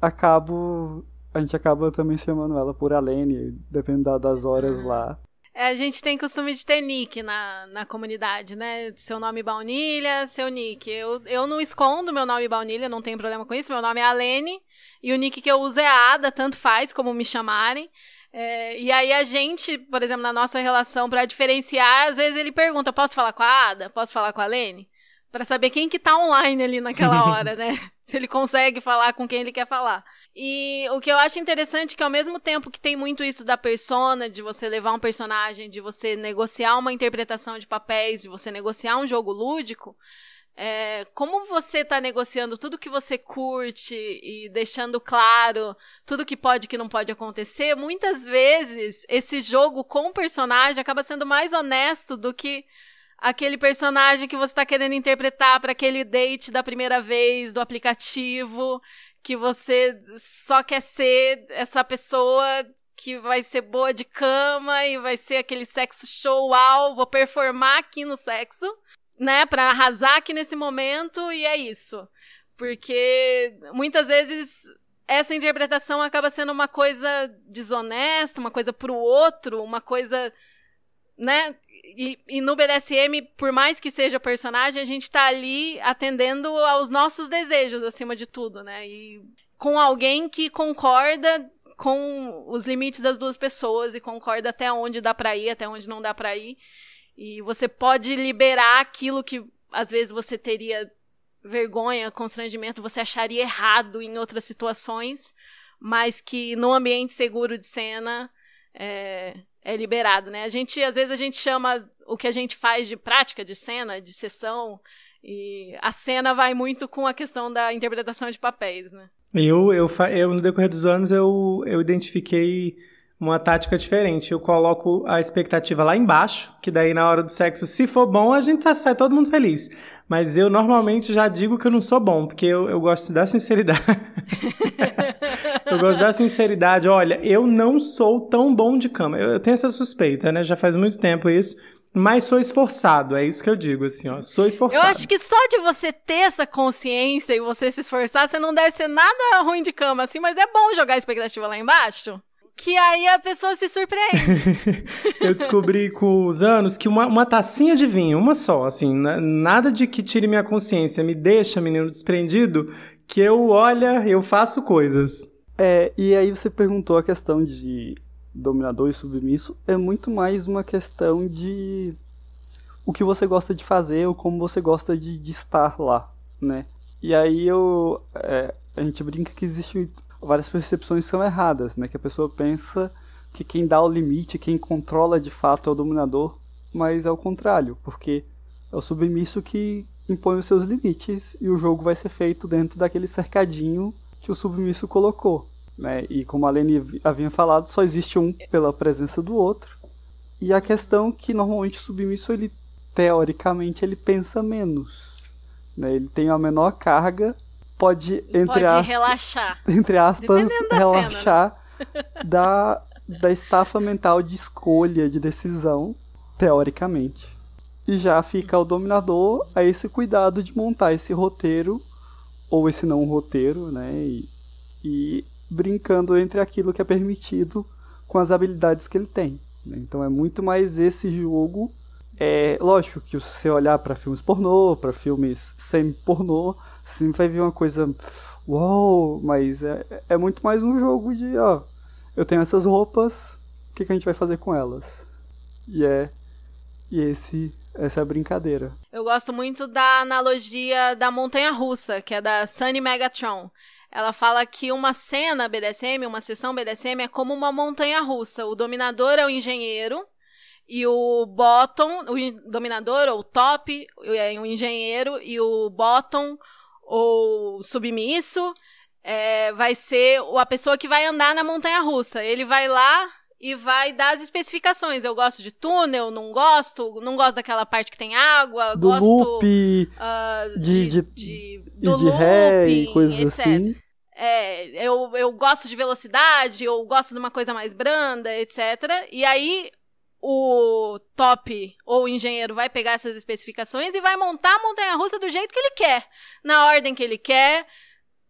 acabo. A gente acaba também chamando ela por Alene, dependendo das horas uhum. lá. É, a gente tem costume de ter nick na, na comunidade, né? Seu nome baunilha, seu nick. Eu, eu não escondo meu nome baunilha, não tenho problema com isso. Meu nome é Alene e o nick que eu uso é Ada, tanto faz como me chamarem. É, e aí a gente, por exemplo, na nossa relação, para diferenciar, às vezes ele pergunta: posso falar com a Ada? Posso falar com a Lene? Para saber quem que tá online ali naquela hora, né? Se ele consegue falar com quem ele quer falar. E o que eu acho interessante é que ao mesmo tempo que tem muito isso da persona, de você levar um personagem, de você negociar uma interpretação de papéis, de você negociar um jogo lúdico, é, como você está negociando tudo que você curte e deixando claro tudo que pode e que não pode acontecer, muitas vezes esse jogo com o personagem acaba sendo mais honesto do que aquele personagem que você está querendo interpretar para aquele date da primeira vez do aplicativo, que você só quer ser essa pessoa que vai ser boa de cama e vai ser aquele sexo show, uau, vou performar aqui no sexo né, para arrasar aqui nesse momento e é isso. Porque muitas vezes essa interpretação acaba sendo uma coisa desonesta, uma coisa pro outro, uma coisa, né? E, e, no BDSM, por mais que seja personagem, a gente tá ali atendendo aos nossos desejos acima de tudo, né? E com alguém que concorda com os limites das duas pessoas e concorda até onde dá para ir, até onde não dá para ir. E você pode liberar aquilo que às vezes você teria vergonha, constrangimento, você acharia errado em outras situações, mas que no ambiente seguro de cena é, é liberado, né? A gente, às vezes, a gente chama o que a gente faz de prática de cena, de sessão, e a cena vai muito com a questão da interpretação de papéis, né? Eu, eu, eu no decorrer dos anos, eu, eu identifiquei uma tática diferente. Eu coloco a expectativa lá embaixo, que daí na hora do sexo, se for bom, a gente tá, sai todo mundo feliz. Mas eu normalmente já digo que eu não sou bom, porque eu, eu gosto da sinceridade. eu gosto da sinceridade. Olha, eu não sou tão bom de cama. Eu, eu tenho essa suspeita, né? Já faz muito tempo isso. Mas sou esforçado, é isso que eu digo, assim, ó. Sou esforçado. Eu acho que só de você ter essa consciência e você se esforçar, você não deve ser nada ruim de cama, assim, mas é bom jogar a expectativa lá embaixo que aí a pessoa se surpreende. eu descobri com os anos que uma, uma tacinha de vinho, uma só, assim, nada de que tire minha consciência, me deixa, menino, desprendido, que eu, olha, eu faço coisas. É, e aí você perguntou a questão de dominador e submisso, é muito mais uma questão de o que você gosta de fazer ou como você gosta de, de estar lá, né? E aí eu, é, a gente brinca que existe várias percepções são erradas, né? Que a pessoa pensa que quem dá o limite, quem controla de fato é o dominador, mas é o contrário, porque é o submisso que impõe os seus limites e o jogo vai ser feito dentro daquele cercadinho que o submisso colocou. Né? E como a Lene havia falado, só existe um pela presença do outro. E a questão que normalmente o submisso, ele teoricamente, ele pensa menos. Né? Ele tem a menor carga pode, entre pode aspas, relaxar. Entre aspas, da relaxar da, da estafa mental de escolha, de decisão, teoricamente. E já fica o dominador a esse cuidado de montar esse roteiro, ou esse não roteiro, né? E, e brincando entre aquilo que é permitido com as habilidades que ele tem. Né? Então é muito mais esse jogo. É lógico que se você olhar para filmes pornô, para filmes semi-pornô, sempre vai vir uma coisa. Uou! Mas é, é muito mais um jogo de, ó. Eu tenho essas roupas, o que, que a gente vai fazer com elas? E é. E esse essa é a brincadeira. Eu gosto muito da analogia da montanha russa, que é da Sunny Megatron. Ela fala que uma cena BDSM, uma sessão BDSM é como uma montanha russa. O dominador é o engenheiro e o bottom, o dominador ou top é o engenheiro e o bottom ou submisso, é, vai ser a pessoa que vai andar na montanha russa. Ele vai lá e vai dar as especificações. Eu gosto de túnel, não gosto, não gosto daquela parte que tem água, do gosto loop, uh, de, de, de, do de ré e coisas etc. assim. É, eu, eu gosto de velocidade, eu gosto de uma coisa mais branda, etc. E aí o top ou o engenheiro vai pegar essas especificações e vai montar a montanha russa do jeito que ele quer, na ordem que ele quer.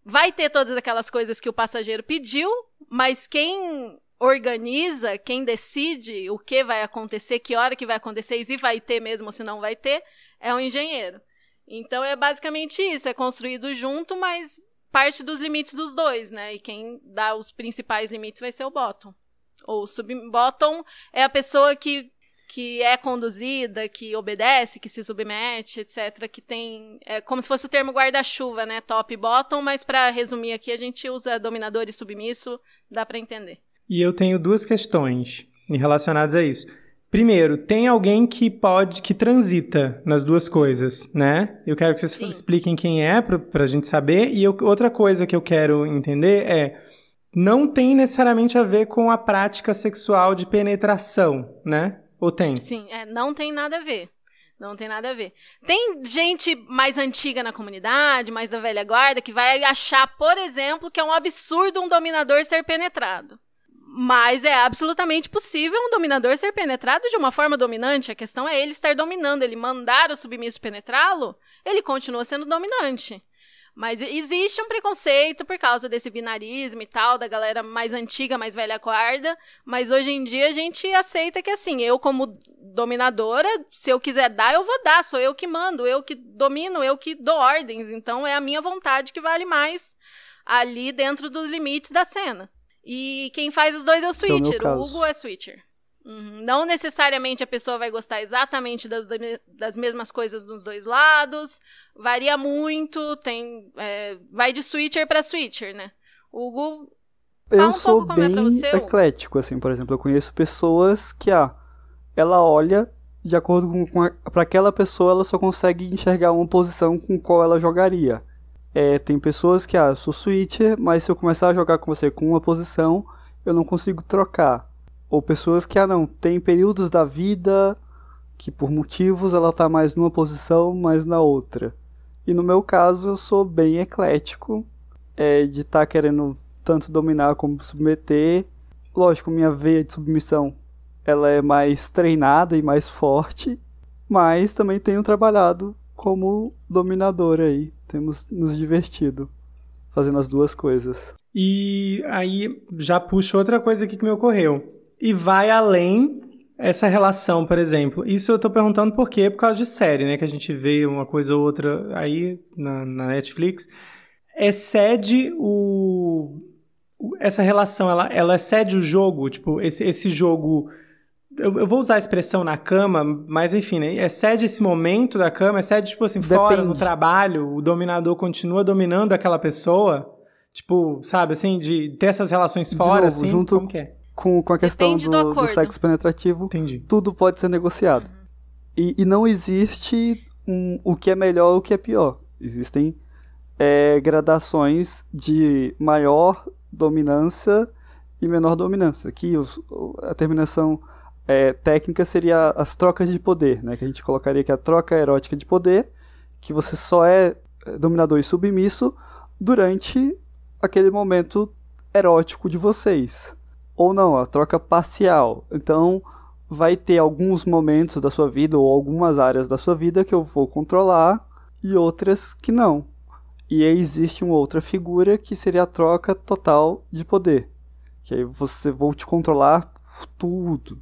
Vai ter todas aquelas coisas que o passageiro pediu, mas quem organiza, quem decide o que vai acontecer, que hora que vai acontecer e se vai ter mesmo ou se não vai ter, é o engenheiro. Então é basicamente isso, é construído junto, mas parte dos limites dos dois, né? E quem dá os principais limites vai ser o bottom ou sub-bottom é a pessoa que, que é conduzida, que obedece, que se submete, etc. Que tem. É como se fosse o termo guarda-chuva, né? Top e bottom, mas para resumir aqui, a gente usa dominador e submisso, dá para entender. E eu tenho duas questões relacionadas a isso. Primeiro, tem alguém que pode, que transita nas duas coisas, né? Eu quero que vocês Sim. expliquem quem é pra, pra gente saber. E eu- outra coisa que eu quero entender é, não tem necessariamente a ver com a prática sexual de penetração, né? Ou tem? Sim, é, não tem nada a ver. Não tem nada a ver. Tem gente mais antiga na comunidade, mais da velha guarda, que vai achar, por exemplo, que é um absurdo um dominador ser penetrado. Mas é absolutamente possível um dominador ser penetrado de uma forma dominante. A questão é ele estar dominando, ele mandar o submisso penetrá-lo, ele continua sendo dominante. Mas existe um preconceito por causa desse binarismo e tal, da galera mais antiga, mais velha guarda. Mas hoje em dia a gente aceita que, assim, eu, como dominadora, se eu quiser dar, eu vou dar. Sou eu que mando, eu que domino, eu que dou ordens. Então é a minha vontade que vale mais ali dentro dos limites da cena. E quem faz os dois é o é o Switcher. o caso. Hugo é Switcher. Uhum. Não necessariamente a pessoa vai gostar exatamente das, das mesmas coisas dos dois lados. Varia muito, tem. é, vai de switcher pra switcher, né? O Hugo. Fala Eu um sou pouco como é bem pra você, eclético, assim, por exemplo, eu conheço pessoas que, ah, ela olha de acordo com, com a, pra aquela pessoa, ela só consegue enxergar uma posição com qual ela jogaria. É, tem pessoas que, ah, eu sou switcher, mas se eu começar a jogar com você com uma posição, eu não consigo trocar. Ou pessoas que, ah, não, tem períodos da vida que por motivos ela tá mais numa posição, mais na outra. E no meu caso, eu sou bem eclético, é, de estar querendo tanto dominar como submeter. Lógico, minha veia de submissão ela é mais treinada e mais forte, mas também tenho trabalhado como dominador aí. Temos nos divertido fazendo as duas coisas. E aí já puxo outra coisa aqui que me ocorreu. E vai além essa relação, por exemplo. Isso eu tô perguntando por quê? Por causa de série, né? Que a gente vê uma coisa ou outra aí na, na Netflix. Excede o. Essa relação, ela, ela excede o jogo, tipo, esse, esse jogo. Eu, eu vou usar a expressão na cama, mas enfim, né? Excede esse momento da cama, excede, tipo assim, fora no Depende. trabalho, o dominador continua dominando aquela pessoa. Tipo, sabe, assim, de ter essas relações De fora, novo, assim, junto- como que é? Com, com a questão do do, do sexo penetrativo, Entendi. tudo pode ser negociado. E, e não existe um, o que é melhor e o que é pior. Existem é, gradações de maior dominância e menor dominância. Aqui os- a terminação é, técnica seria as trocas de poder, né? que a gente colocaria que a troca erótica de poder, que você só é é, dominador e submisso durante aquele momento erótico de vocês. Ou não, a troca parcial. Então, vai ter alguns momentos da sua vida ou algumas áreas da sua vida que eu vou controlar e outras que não. E aí existe uma outra figura que seria a troca total de poder. Que aí você vou te controlar tudo.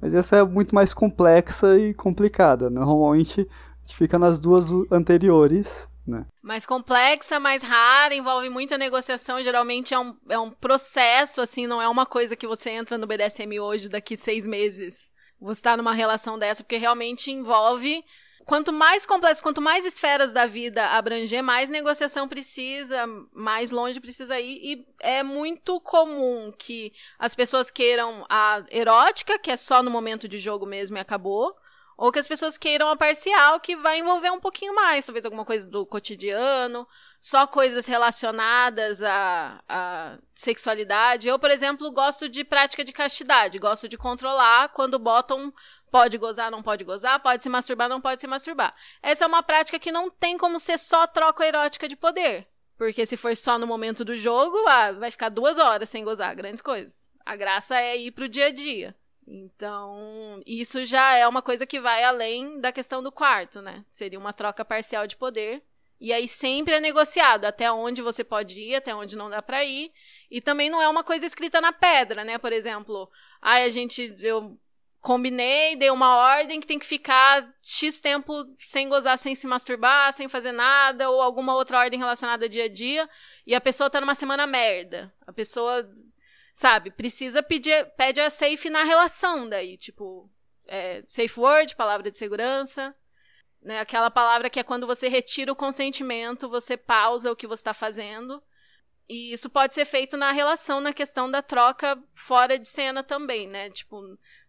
Mas essa é muito mais complexa e complicada. Normalmente a gente fica nas duas anteriores, né? mais complexa, mais rara, envolve muita negociação. Geralmente é um, é um processo, assim, não é uma coisa que você entra no BDSM hoje, daqui seis meses. Você tá numa relação dessa, porque realmente envolve. Quanto mais complexo, quanto mais esferas da vida abranger, mais negociação precisa, mais longe precisa ir. E é muito comum que as pessoas queiram a erótica, que é só no momento de jogo mesmo e acabou. Ou que as pessoas queiram a parcial, que vai envolver um pouquinho mais, talvez alguma coisa do cotidiano, só coisas relacionadas à, à sexualidade. Eu, por exemplo, gosto de prática de castidade, gosto de controlar quando botam pode gozar, não pode gozar, pode se masturbar, não pode se masturbar. Essa é uma prática que não tem como ser só troca erótica de poder. Porque se for só no momento do jogo, ah, vai ficar duas horas sem gozar, grandes coisas. A graça é ir pro dia a dia. Então, isso já é uma coisa que vai além da questão do quarto, né? Seria uma troca parcial de poder. E aí sempre é negociado até onde você pode ir, até onde não dá pra ir. E também não é uma coisa escrita na pedra, né? Por exemplo, ai, a gente eu combinei, dei uma ordem que tem que ficar X tempo sem gozar, sem se masturbar, sem fazer nada, ou alguma outra ordem relacionada ao dia a dia, e a pessoa tá numa semana merda. A pessoa sabe, precisa pedir, pede a safe na relação daí, tipo, é, safe word, palavra de segurança, né, aquela palavra que é quando você retira o consentimento, você pausa o que você está fazendo, e isso pode ser feito na relação, na questão da troca fora de cena também, né, tipo,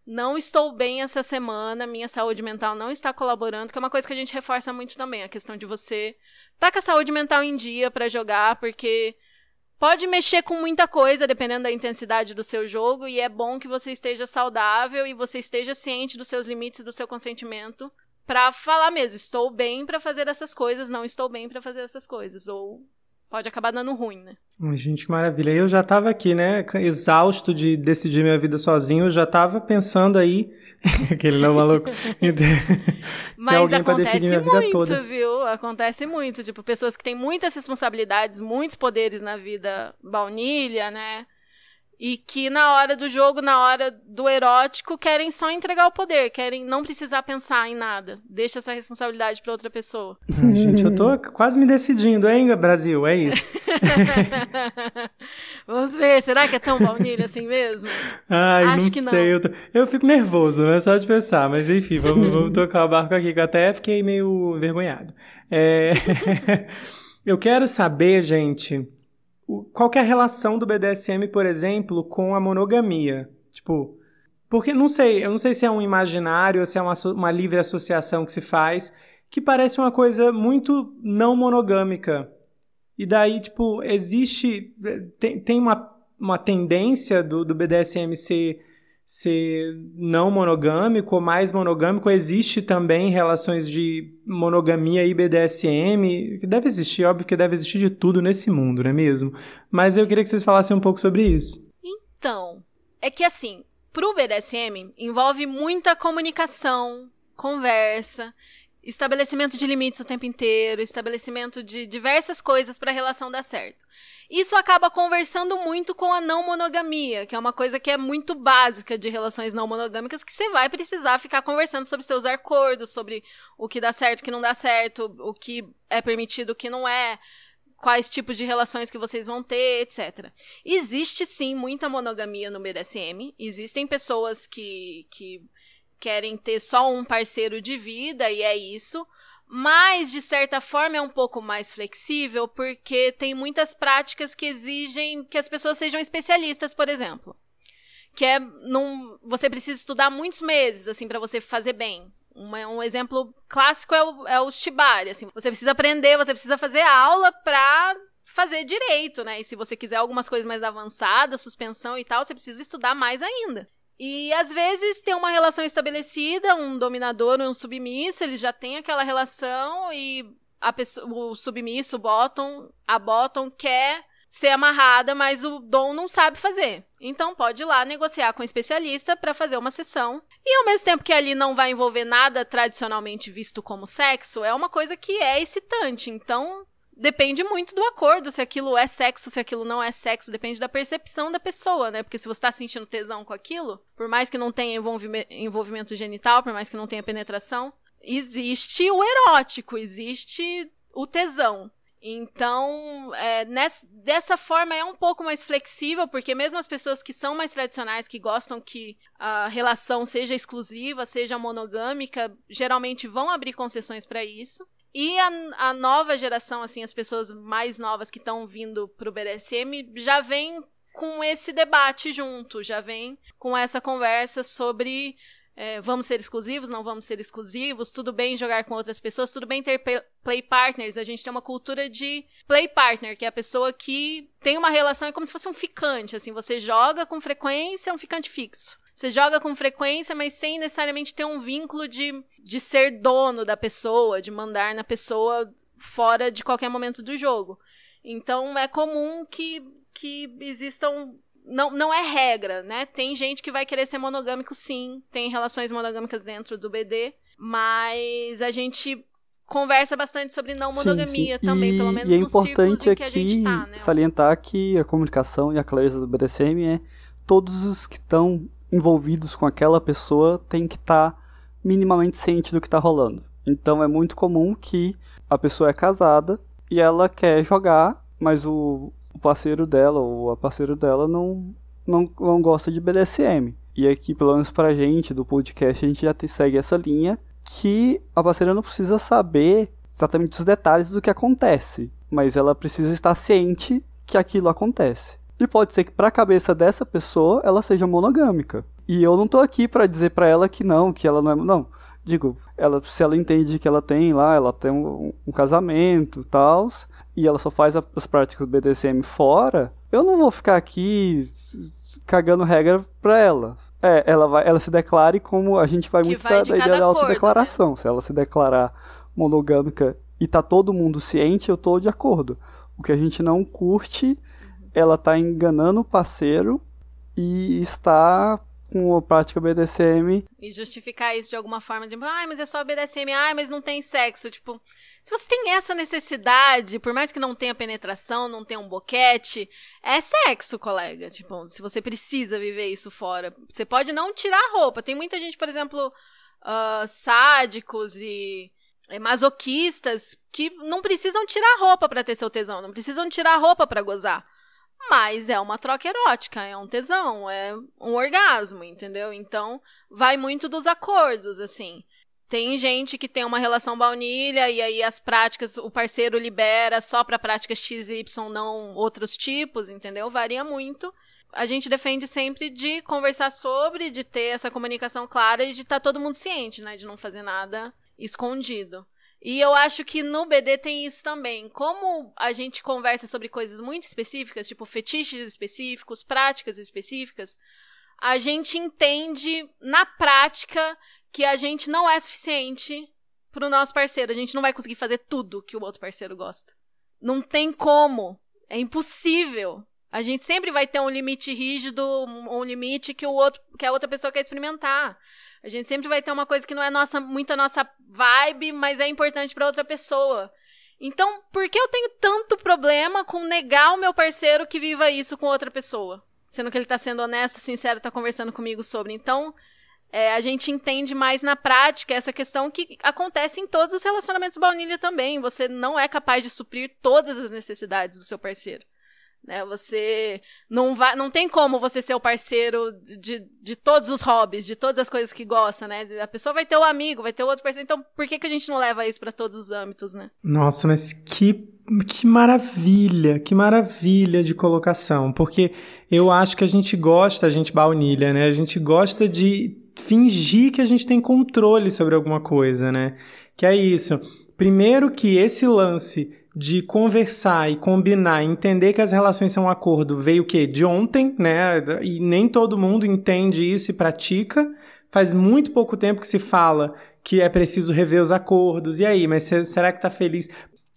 não estou bem essa semana, minha saúde mental não está colaborando, que é uma coisa que a gente reforça muito também, a questão de você tá com a saúde mental em dia para jogar, porque pode mexer com muita coisa dependendo da intensidade do seu jogo e é bom que você esteja saudável e você esteja ciente dos seus limites e do seu consentimento para falar mesmo, estou bem para fazer essas coisas, não estou bem para fazer essas coisas ou pode acabar dando ruim, né? Gente, que maravilha. Eu já tava aqui, né, exausto de decidir minha vida sozinho, eu já tava pensando aí aquele não maluco. Mas acontece muito, viu? Acontece muito, tipo, pessoas que têm muitas responsabilidades, muitos poderes na vida baunilha, né? E que na hora do jogo, na hora do erótico, querem só entregar o poder, querem não precisar pensar em nada. Deixa essa responsabilidade para outra pessoa. Ai, gente, eu tô quase me decidindo, hein, Brasil? É isso. Vamos ver, será que é tão baunilha assim mesmo? Ai, Acho não que sei. Não. Eu, tô... eu fico nervoso, né? Só de pensar, mas enfim, vamos, vamos tocar o barco aqui, que eu até fiquei meio envergonhado. É... eu quero saber, gente qual é a relação do BDSM, por exemplo, com a monogamia? Tipo, porque não sei, eu não sei se é um imaginário ou se é uma, uma livre associação que se faz, que parece uma coisa muito não monogâmica. E daí, tipo, existe. Tem, tem uma, uma tendência do, do BDSM ser ser não monogâmico ou mais monogâmico, existe também relações de monogamia e BDSM, que deve existir, óbvio que deve existir de tudo nesse mundo, não é mesmo? Mas eu queria que vocês falassem um pouco sobre isso. Então, é que assim, pro BDSM envolve muita comunicação, conversa, estabelecimento de limites o tempo inteiro, estabelecimento de diversas coisas para a relação dar certo. Isso acaba conversando muito com a não monogamia, que é uma coisa que é muito básica de relações não monogâmicas, que você vai precisar ficar conversando sobre seus acordos, sobre o que dá certo, o que não dá certo, o que é permitido, o que não é, quais tipos de relações que vocês vão ter, etc. Existe sim muita monogamia no BDSM, existem pessoas que, que querem ter só um parceiro de vida e é isso. Mas, de certa forma, é um pouco mais flexível, porque tem muitas práticas que exigem que as pessoas sejam especialistas, por exemplo. Que é num, você precisa estudar muitos meses, assim, para você fazer bem. Um, um exemplo clássico é o, é o shibari, assim. Você precisa aprender, você precisa fazer aula pra fazer direito, né? E se você quiser algumas coisas mais avançadas, suspensão e tal, você precisa estudar mais ainda. E às vezes tem uma relação estabelecida, um dominador um submisso, ele já tem aquela relação e a pessoa, o submisso, o bottom, a bottom quer ser amarrada, mas o dom não sabe fazer. Então pode ir lá negociar com o especialista para fazer uma sessão. E ao mesmo tempo que ali não vai envolver nada tradicionalmente visto como sexo, é uma coisa que é excitante. Então depende muito do acordo, se aquilo é sexo, se aquilo não é sexo, depende da percepção da pessoa, né? Porque se você tá sentindo tesão com aquilo, por mais que não tenha envolvimento genital, por mais que não tenha penetração, existe o erótico, existe o tesão. Então, é, nessa, dessa forma é um pouco mais flexível, porque mesmo as pessoas que são mais tradicionais, que gostam que a relação seja exclusiva, seja monogâmica, geralmente vão abrir concessões para isso. E a, a nova geração, assim, as pessoas mais novas que estão vindo pro BDSM já vem com esse debate junto, já vem com essa conversa sobre é, vamos ser exclusivos, não vamos ser exclusivos, tudo bem jogar com outras pessoas, tudo bem ter play partners. A gente tem uma cultura de play partner, que é a pessoa que tem uma relação, é como se fosse um ficante, assim, você joga com frequência, é um ficante fixo. Você joga com frequência, mas sem necessariamente ter um vínculo de, de ser dono da pessoa, de mandar na pessoa fora de qualquer momento do jogo. Então é comum que, que existam. Não, não é regra, né? Tem gente que vai querer ser monogâmico, sim. Tem relações monogâmicas dentro do BD. Mas a gente conversa bastante sobre não monogamia sim, sim. também, e, pelo menos e é importante aqui tá, né? salientar que a comunicação e a clareza do BDSM é todos os que estão envolvidos com aquela pessoa tem que estar tá minimamente ciente do que está rolando. Então é muito comum que a pessoa é casada e ela quer jogar, mas o, o parceiro dela ou a parceira dela não, não, não gosta de BDSM. E aqui, pelo menos pra gente do podcast, a gente já te, segue essa linha que a parceira não precisa saber exatamente os detalhes do que acontece, mas ela precisa estar ciente que aquilo acontece. E pode ser que para a cabeça dessa pessoa ela seja monogâmica. E eu não tô aqui para dizer para ela que não, que ela não é. Não. Digo, ela, se ela entende que ela tem lá, ela tem um, um casamento e tal, e ela só faz as práticas BDSM fora, eu não vou ficar aqui cagando regra pra ela. É, ela vai, ela se declare como a gente vai Que muito vai da, da ideia da acordo, autodeclaração. Se ela se declarar monogâmica e tá todo mundo ciente, eu tô de acordo. O que a gente não curte, ela tá enganando o parceiro e está com a prática BDSM. E justificar isso de alguma forma, de, ai, mas é só BDSM, ai, mas não tem sexo. Tipo, se você tem essa necessidade, por mais que não tenha penetração, não tenha um boquete, é sexo, colega. Tipo, se você precisa viver isso fora. Você pode não tirar a roupa. Tem muita gente, por exemplo, ah, sádicos e masoquistas que não precisam tirar roupa pra ter seu tesão, não precisam tirar roupa pra gozar. Mas é uma troca erótica, é um tesão, é um orgasmo, entendeu? Então, vai muito dos acordos, assim. Tem gente que tem uma relação baunilha e aí as práticas, o parceiro libera só pra práticas X e Y, não outros tipos, entendeu? Varia muito. A gente defende sempre de conversar sobre, de ter essa comunicação clara e de estar todo mundo ciente, né? De não fazer nada escondido. E eu acho que no BD tem isso também. Como a gente conversa sobre coisas muito específicas, tipo fetiches específicos, práticas específicas, a gente entende na prática que a gente não é suficiente pro nosso parceiro. A gente não vai conseguir fazer tudo que o outro parceiro gosta. Não tem como. É impossível. A gente sempre vai ter um limite rígido, um limite que o outro, que a outra pessoa quer experimentar. A gente sempre vai ter uma coisa que não é nossa, muito a nossa vibe, mas é importante para outra pessoa. Então, por que eu tenho tanto problema com negar o meu parceiro que viva isso com outra pessoa? Sendo que ele tá sendo honesto, sincero, tá conversando comigo sobre. Então, é, a gente entende mais na prática essa questão que acontece em todos os relacionamentos baunilha também. Você não é capaz de suprir todas as necessidades do seu parceiro. Né? Você não vai, não tem como você ser o parceiro de, de todos os hobbies, de todas as coisas que gosta, né? A pessoa vai ter o amigo, vai ter outro parceiro. Então, por que, que a gente não leva isso para todos os âmbitos, né? Nossa, mas que, que maravilha, que maravilha de colocação. Porque eu acho que a gente gosta, a gente baunilha, né? A gente gosta de fingir que a gente tem controle sobre alguma coisa, né? Que é isso. Primeiro que esse lance de conversar e combinar, entender que as relações são um acordo, veio o quê? De ontem, né? E nem todo mundo entende isso e pratica. Faz muito pouco tempo que se fala que é preciso rever os acordos. E aí, mas será que tá feliz?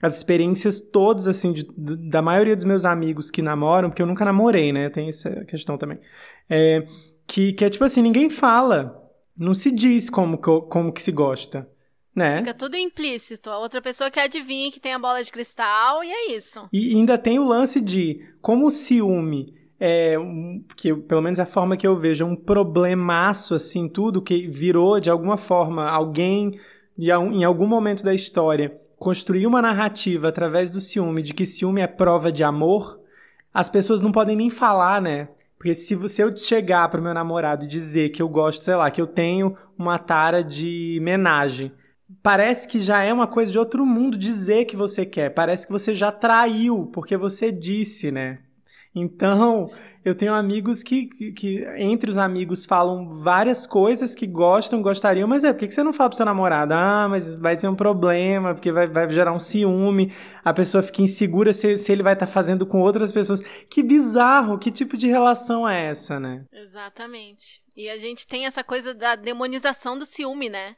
As experiências todas, assim, de- da maioria dos meus amigos que namoram, porque eu nunca namorei, né? Tem essa questão também. É, que, que é tipo assim, ninguém fala. Não se diz como, como que se gosta, né? Fica tudo implícito. A outra pessoa que adivinha que tem a bola de cristal e é isso. E ainda tem o lance de como o ciúme é, um, que pelo menos a forma que eu vejo, é um problemaço, assim, tudo que virou, de alguma forma, alguém, em algum momento da história, construiu uma narrativa através do ciúme, de que ciúme é prova de amor, as pessoas não podem nem falar, né? Porque se você eu chegar pro meu namorado e dizer que eu gosto, sei lá, que eu tenho uma tara de menagem, parece que já é uma coisa de outro mundo dizer que você quer. Parece que você já traiu, porque você disse, né? Então, eu tenho amigos que, que, que entre os amigos falam várias coisas que gostam, gostariam, mas é, por que você não fala pro seu namorado? Ah, mas vai ter um problema, porque vai, vai gerar um ciúme, a pessoa fica insegura se, se ele vai estar fazendo com outras pessoas. Que bizarro, que tipo de relação é essa, né? Exatamente. E a gente tem essa coisa da demonização do ciúme, né?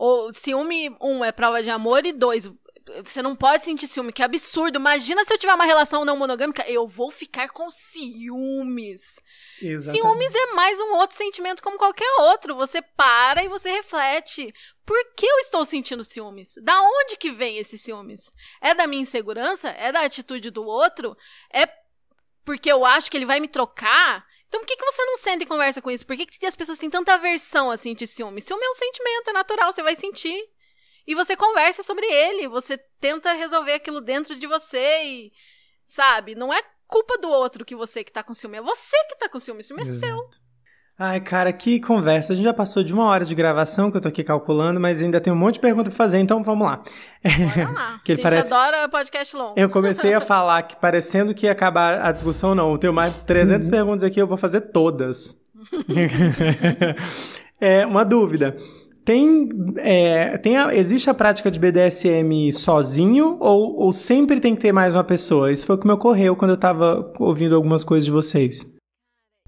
O ciúme, um, é prova de amor, e dois, você não pode sentir ciúme, que absurdo. Imagina se eu tiver uma relação não monogâmica, eu vou ficar com ciúmes. Exatamente. Ciúmes é mais um outro sentimento como qualquer outro. Você para e você reflete. Por que eu estou sentindo ciúmes? Da onde que vem esses ciúmes? É da minha insegurança? É da atitude do outro? É porque eu acho que ele vai me trocar? Então por que, que você não senta e conversa com isso? Por que, que as pessoas têm tanta aversão a sentir ciúme? Ciúme é um sentimento, é natural, você vai sentir. E você conversa sobre ele, você tenta resolver aquilo dentro de você e, sabe, não é culpa do outro que você que tá com ciúme, é você que tá com ciúme, o ciúme é seu. Ai, cara, que conversa. A gente já passou de uma hora de gravação, que eu tô aqui calculando, mas ainda tem um monte de pergunta pra fazer, então vamos lá. Bora lá. Que a ele gente parece- adora podcast longo. Eu comecei a falar que parecendo que ia acabar a discussão, não. Eu tenho mais 300 perguntas aqui, eu vou fazer todas. é, uma dúvida. Tem, é, tem a, existe a prática de BDSM sozinho ou, ou sempre tem que ter mais uma pessoa? Isso foi o que me ocorreu quando eu tava ouvindo algumas coisas de vocês.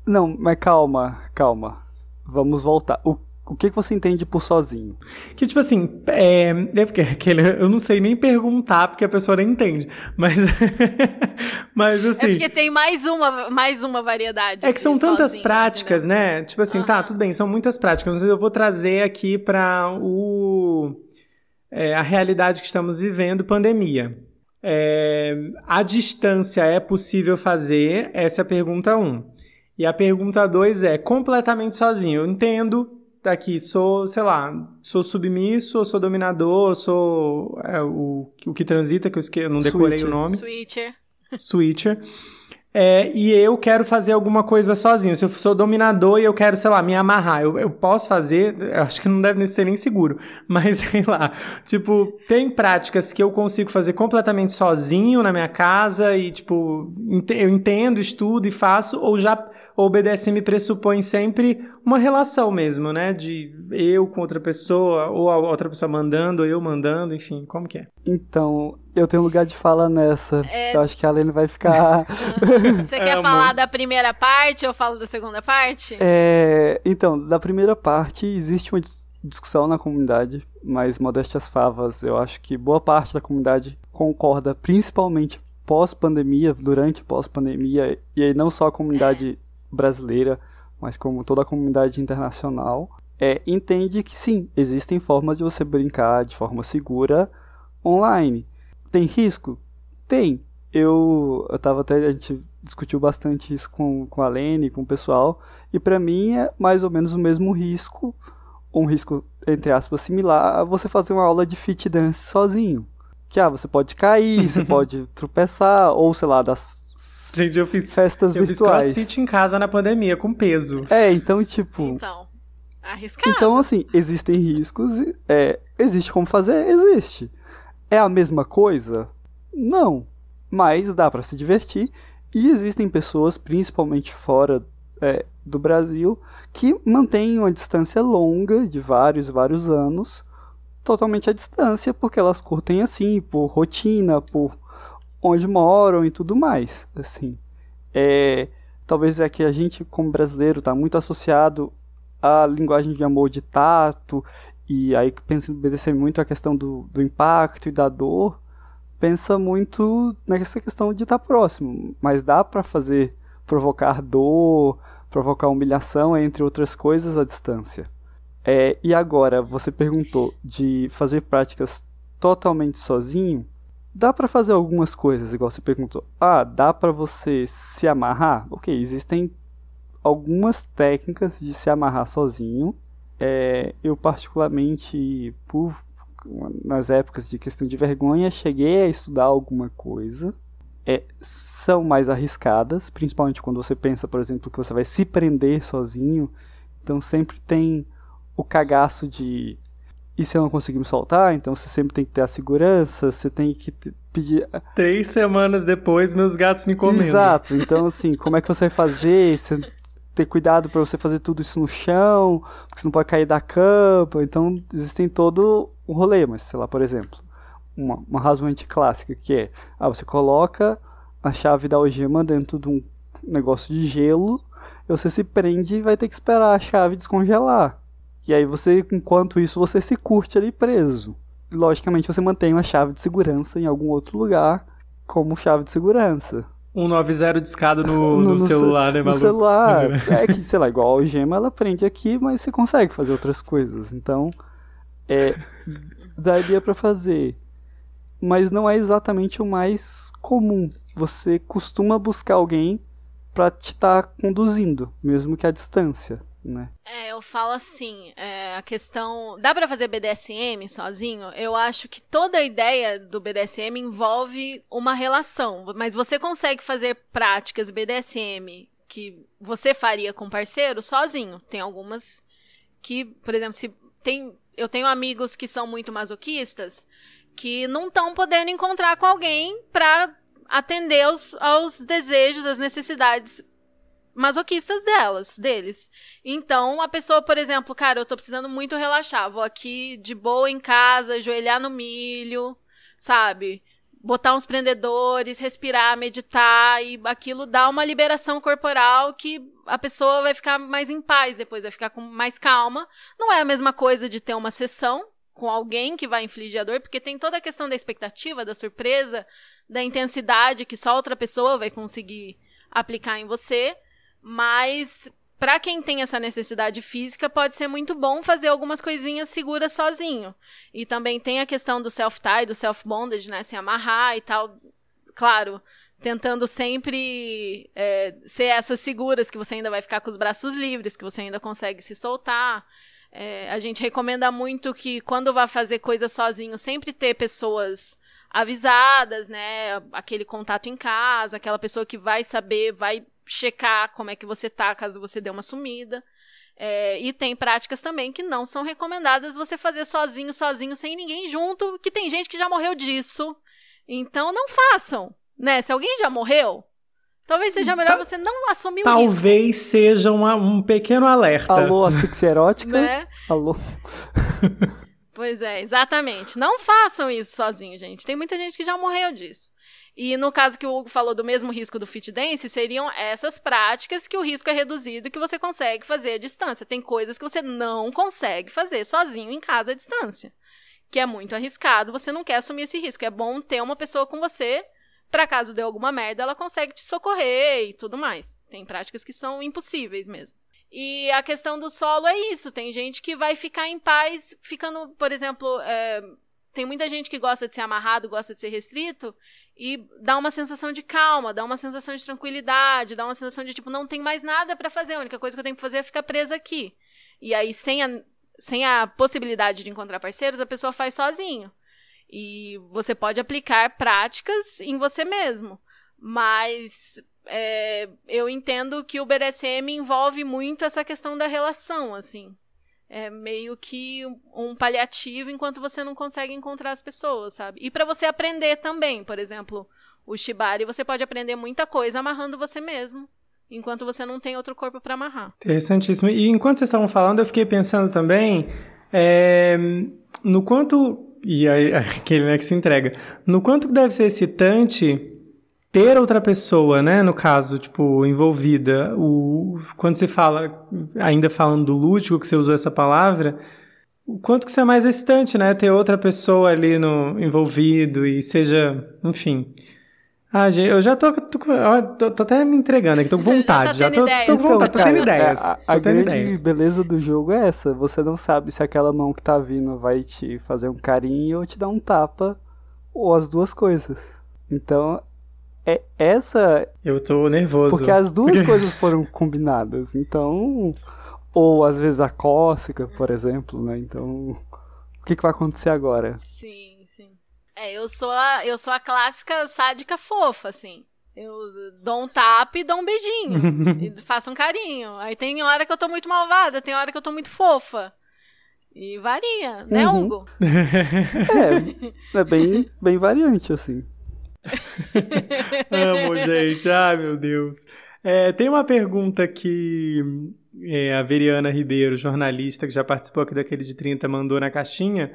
Não, mas calma, calma. Vamos voltar. O o que, que você entende por sozinho? Que, tipo assim, é, é porque aquele, eu não sei nem perguntar, porque a pessoa nem entende. Mas, mas assim... É porque tem mais uma, mais uma variedade. É que são tantas sozinho, práticas, entendeu? né? Tipo assim, uhum. tá, tudo bem, são muitas práticas, mas eu vou trazer aqui para o... É, a realidade que estamos vivendo, pandemia. É, a distância é possível fazer? Essa é a pergunta 1. Um. E a pergunta 2 é completamente sozinho. Eu entendo aqui, sou, sei lá, sou submisso, sou dominador, sou é, o, o que transita, que eu, esque... eu não decorei Switcher. o nome. Switcher. Switcher. É, e eu quero fazer alguma coisa sozinho. Se eu sou dominador e eu quero, sei lá, me amarrar, eu, eu posso fazer, eu acho que não deve ser nem seguro, mas sei lá. Tipo, tem práticas que eu consigo fazer completamente sozinho na minha casa e, tipo, eu entendo, estudo e faço, ou já o BDSM pressupõe sempre uma relação mesmo, né? De eu com outra pessoa, ou a outra pessoa mandando, ou eu mandando, enfim, como que é? Então, eu tenho lugar de fala nessa. É... Eu acho que a Lene vai ficar. Você quer é, falar da primeira parte ou falo da segunda parte? É... Então, da primeira parte, existe uma discussão na comunidade, mas modéstias favas, eu acho que boa parte da comunidade concorda, principalmente pós-pandemia, durante pós-pandemia, e aí não só a comunidade brasileira, mas como toda a comunidade internacional, é, entende que sim, existem formas de você brincar de forma segura online. Tem risco? Tem. Eu, eu tava até, a gente discutiu bastante isso com, com a Lene, com o pessoal, e para mim é mais ou menos o mesmo risco, um risco, entre aspas, similar a você fazer uma aula de fit dance sozinho. Que, ah, você pode cair, você pode tropeçar, ou, sei lá, das Gente, eu fiz festas eu virtuais. fiz crossfit em casa na pandemia, com peso. É, então, tipo. Então. Arriscado. Então, assim, existem riscos. É, existe como fazer? Existe. É a mesma coisa? Não. Mas dá para se divertir. E existem pessoas, principalmente fora é, do Brasil, que mantêm uma distância longa, de vários e vários anos, totalmente à distância, porque elas curtem assim, por rotina, por onde moram e tudo mais, assim. É, talvez é que a gente, como brasileiro, está muito associado à linguagem de amor de tato, e aí pensa obedecer muito a questão do, do impacto e da dor, pensa muito nessa questão de estar tá próximo, mas dá para fazer provocar dor, provocar humilhação, entre outras coisas, à distância. É, e agora, você perguntou de fazer práticas totalmente sozinho. Dá para fazer algumas coisas, igual você perguntou. Ah, dá para você se amarrar? Ok, existem algumas técnicas de se amarrar sozinho. É, eu particularmente, por nas épocas de questão de vergonha, cheguei a estudar alguma coisa. É, são mais arriscadas, principalmente quando você pensa, por exemplo, que você vai se prender sozinho. Então sempre tem o cagaço de e se eu não conseguir me soltar, então você sempre tem que ter a segurança, você tem que pedir. Três semanas depois, meus gatos me comendo. Exato, então assim, como é que você vai fazer? Você ter cuidado para você fazer tudo isso no chão, porque você não pode cair da cama. Então, existem todo um rolê, mas sei lá, por exemplo, uma, uma razoamente clássica que é: ah, você coloca a chave da algema dentro de um negócio de gelo, e você se prende e vai ter que esperar a chave descongelar. E aí você, enquanto isso, você se curte ali preso. Logicamente você mantém uma chave de segurança em algum outro lugar como chave de segurança. 190 discado no, no, no celular, né, maluco? No celular. é que, sei lá, igual a algema, ela prende aqui, mas você consegue fazer outras coisas. Então, é, daria para fazer. Mas não é exatamente o mais comum. Você costuma buscar alguém para te estar tá conduzindo, mesmo que à distância né? É, eu falo assim, é, a questão. Dá para fazer BDSM sozinho? Eu acho que toda a ideia do BDSM envolve uma relação, mas você consegue fazer práticas BDSM que você faria com parceiro sozinho. Tem algumas que, por exemplo, se tem. Eu tenho amigos que são muito masoquistas que não estão podendo encontrar com alguém para atender aos, aos desejos, às necessidades masoquistas delas, deles. Então, a pessoa, por exemplo, cara, eu tô precisando muito relaxar, vou aqui de boa em casa, ajoelhar no milho, sabe? Botar uns prendedores, respirar, meditar e aquilo dá uma liberação corporal que a pessoa vai ficar mais em paz depois, vai ficar com mais calma. Não é a mesma coisa de ter uma sessão com alguém que vai infligir a dor, porque tem toda a questão da expectativa, da surpresa, da intensidade que só outra pessoa vai conseguir aplicar em você. Mas para quem tem essa necessidade física, pode ser muito bom fazer algumas coisinhas seguras sozinho. E também tem a questão do self-tie, do self-bondage, né? Se amarrar e tal. Claro, tentando sempre é, ser essas seguras, que você ainda vai ficar com os braços livres, que você ainda consegue se soltar. É, a gente recomenda muito que quando vá fazer coisa sozinho, sempre ter pessoas avisadas, né? Aquele contato em casa, aquela pessoa que vai saber, vai checar como é que você tá caso você dê uma sumida. É, e tem práticas também que não são recomendadas você fazer sozinho, sozinho, sem ninguém junto, que tem gente que já morreu disso. Então não façam, né? Se alguém já morreu, talvez seja melhor você não assumir o Talvez risco. seja uma, um pequeno alerta. Alô, asfixia erótica? né? Alô. pois é, exatamente. Não façam isso sozinho, gente. Tem muita gente que já morreu disso. E no caso que o Hugo falou do mesmo risco do fit dance, seriam essas práticas que o risco é reduzido e que você consegue fazer à distância. Tem coisas que você não consegue fazer sozinho em casa à distância, que é muito arriscado, você não quer assumir esse risco. É bom ter uma pessoa com você para caso dê alguma merda, ela consegue te socorrer e tudo mais. Tem práticas que são impossíveis mesmo. E a questão do solo é isso. Tem gente que vai ficar em paz, ficando, por exemplo, é, tem muita gente que gosta de ser amarrado, gosta de ser restrito, e dá uma sensação de calma, dá uma sensação de tranquilidade, dá uma sensação de tipo, não tem mais nada para fazer, a única coisa que eu tenho que fazer é ficar presa aqui. E aí, sem a, sem a possibilidade de encontrar parceiros, a pessoa faz sozinho. E você pode aplicar práticas em você mesmo. Mas é, eu entendo que o BDSM envolve muito essa questão da relação, assim é meio que um paliativo enquanto você não consegue encontrar as pessoas, sabe? E para você aprender também, por exemplo, o shibari, você pode aprender muita coisa amarrando você mesmo, enquanto você não tem outro corpo para amarrar. Interessantíssimo. E enquanto vocês estavam falando, eu fiquei pensando também é, no quanto e aí, aquele né, que se entrega, no quanto deve ser excitante ter outra pessoa, né, no caso, tipo, envolvida, o, quando você fala, ainda falando do lúdico, que você usou essa palavra, o quanto que isso é mais excitante, né, ter outra pessoa ali no, envolvido e seja, enfim... Ah, gente, eu já tô, tô, tô, tô até me entregando aqui, tô com vontade, já, tô, tô, com vontade, tô tendo ideias. A, a grande ideias. beleza do jogo é essa, você não sabe se aquela mão que tá vindo vai te fazer um carinho ou te dar um tapa, ou as duas coisas. Então, é essa. Eu tô nervoso. Porque as duas coisas foram combinadas. Então. Ou às vezes a cócega, por exemplo, né? Então. O que, que vai acontecer agora? Sim, sim. É, eu sou a, eu sou a clássica sádica fofa, assim. Eu dou um tapa e dou um beijinho. e faço um carinho. Aí tem hora que eu tô muito malvada, tem hora que eu tô muito fofa. E varia, né, uhum. Hugo? é, é bem, bem variante, assim. Amo, gente. Ai, meu Deus. É, tem uma pergunta que é, a Veriana Ribeiro, jornalista que já participou aqui daquele de 30, mandou na caixinha,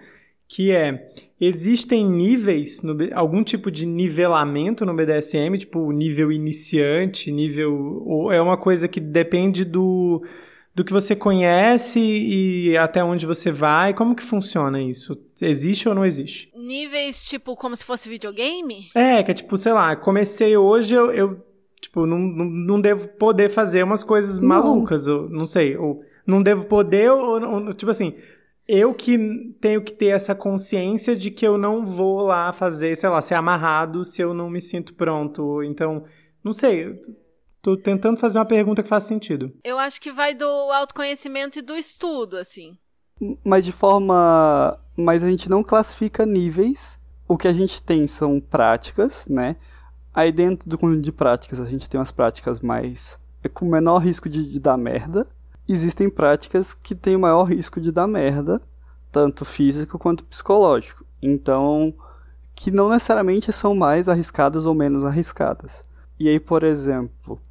que é, existem níveis, no, algum tipo de nivelamento no BDSM, tipo nível iniciante, nível... ou é uma coisa que depende do do que você conhece e até onde você vai? Como que funciona isso? Existe ou não existe? Níveis, tipo, como se fosse videogame? É, que é tipo, sei lá, comecei hoje, eu, eu tipo, não, não, não devo poder fazer umas coisas não. malucas, ou não sei, ou não devo poder, ou, ou tipo assim, eu que tenho que ter essa consciência de que eu não vou lá fazer, sei lá, ser amarrado se eu não me sinto pronto. Então, não sei, Tô tentando fazer uma pergunta que faz sentido. Eu acho que vai do autoconhecimento e do estudo, assim. Mas de forma. Mas a gente não classifica níveis. O que a gente tem são práticas, né? Aí dentro do conjunto de práticas a gente tem umas práticas mais. É com menor risco de, de dar merda. Existem práticas que têm o maior risco de dar merda, tanto físico quanto psicológico. Então, que não necessariamente são mais arriscadas ou menos arriscadas. E aí, por exemplo,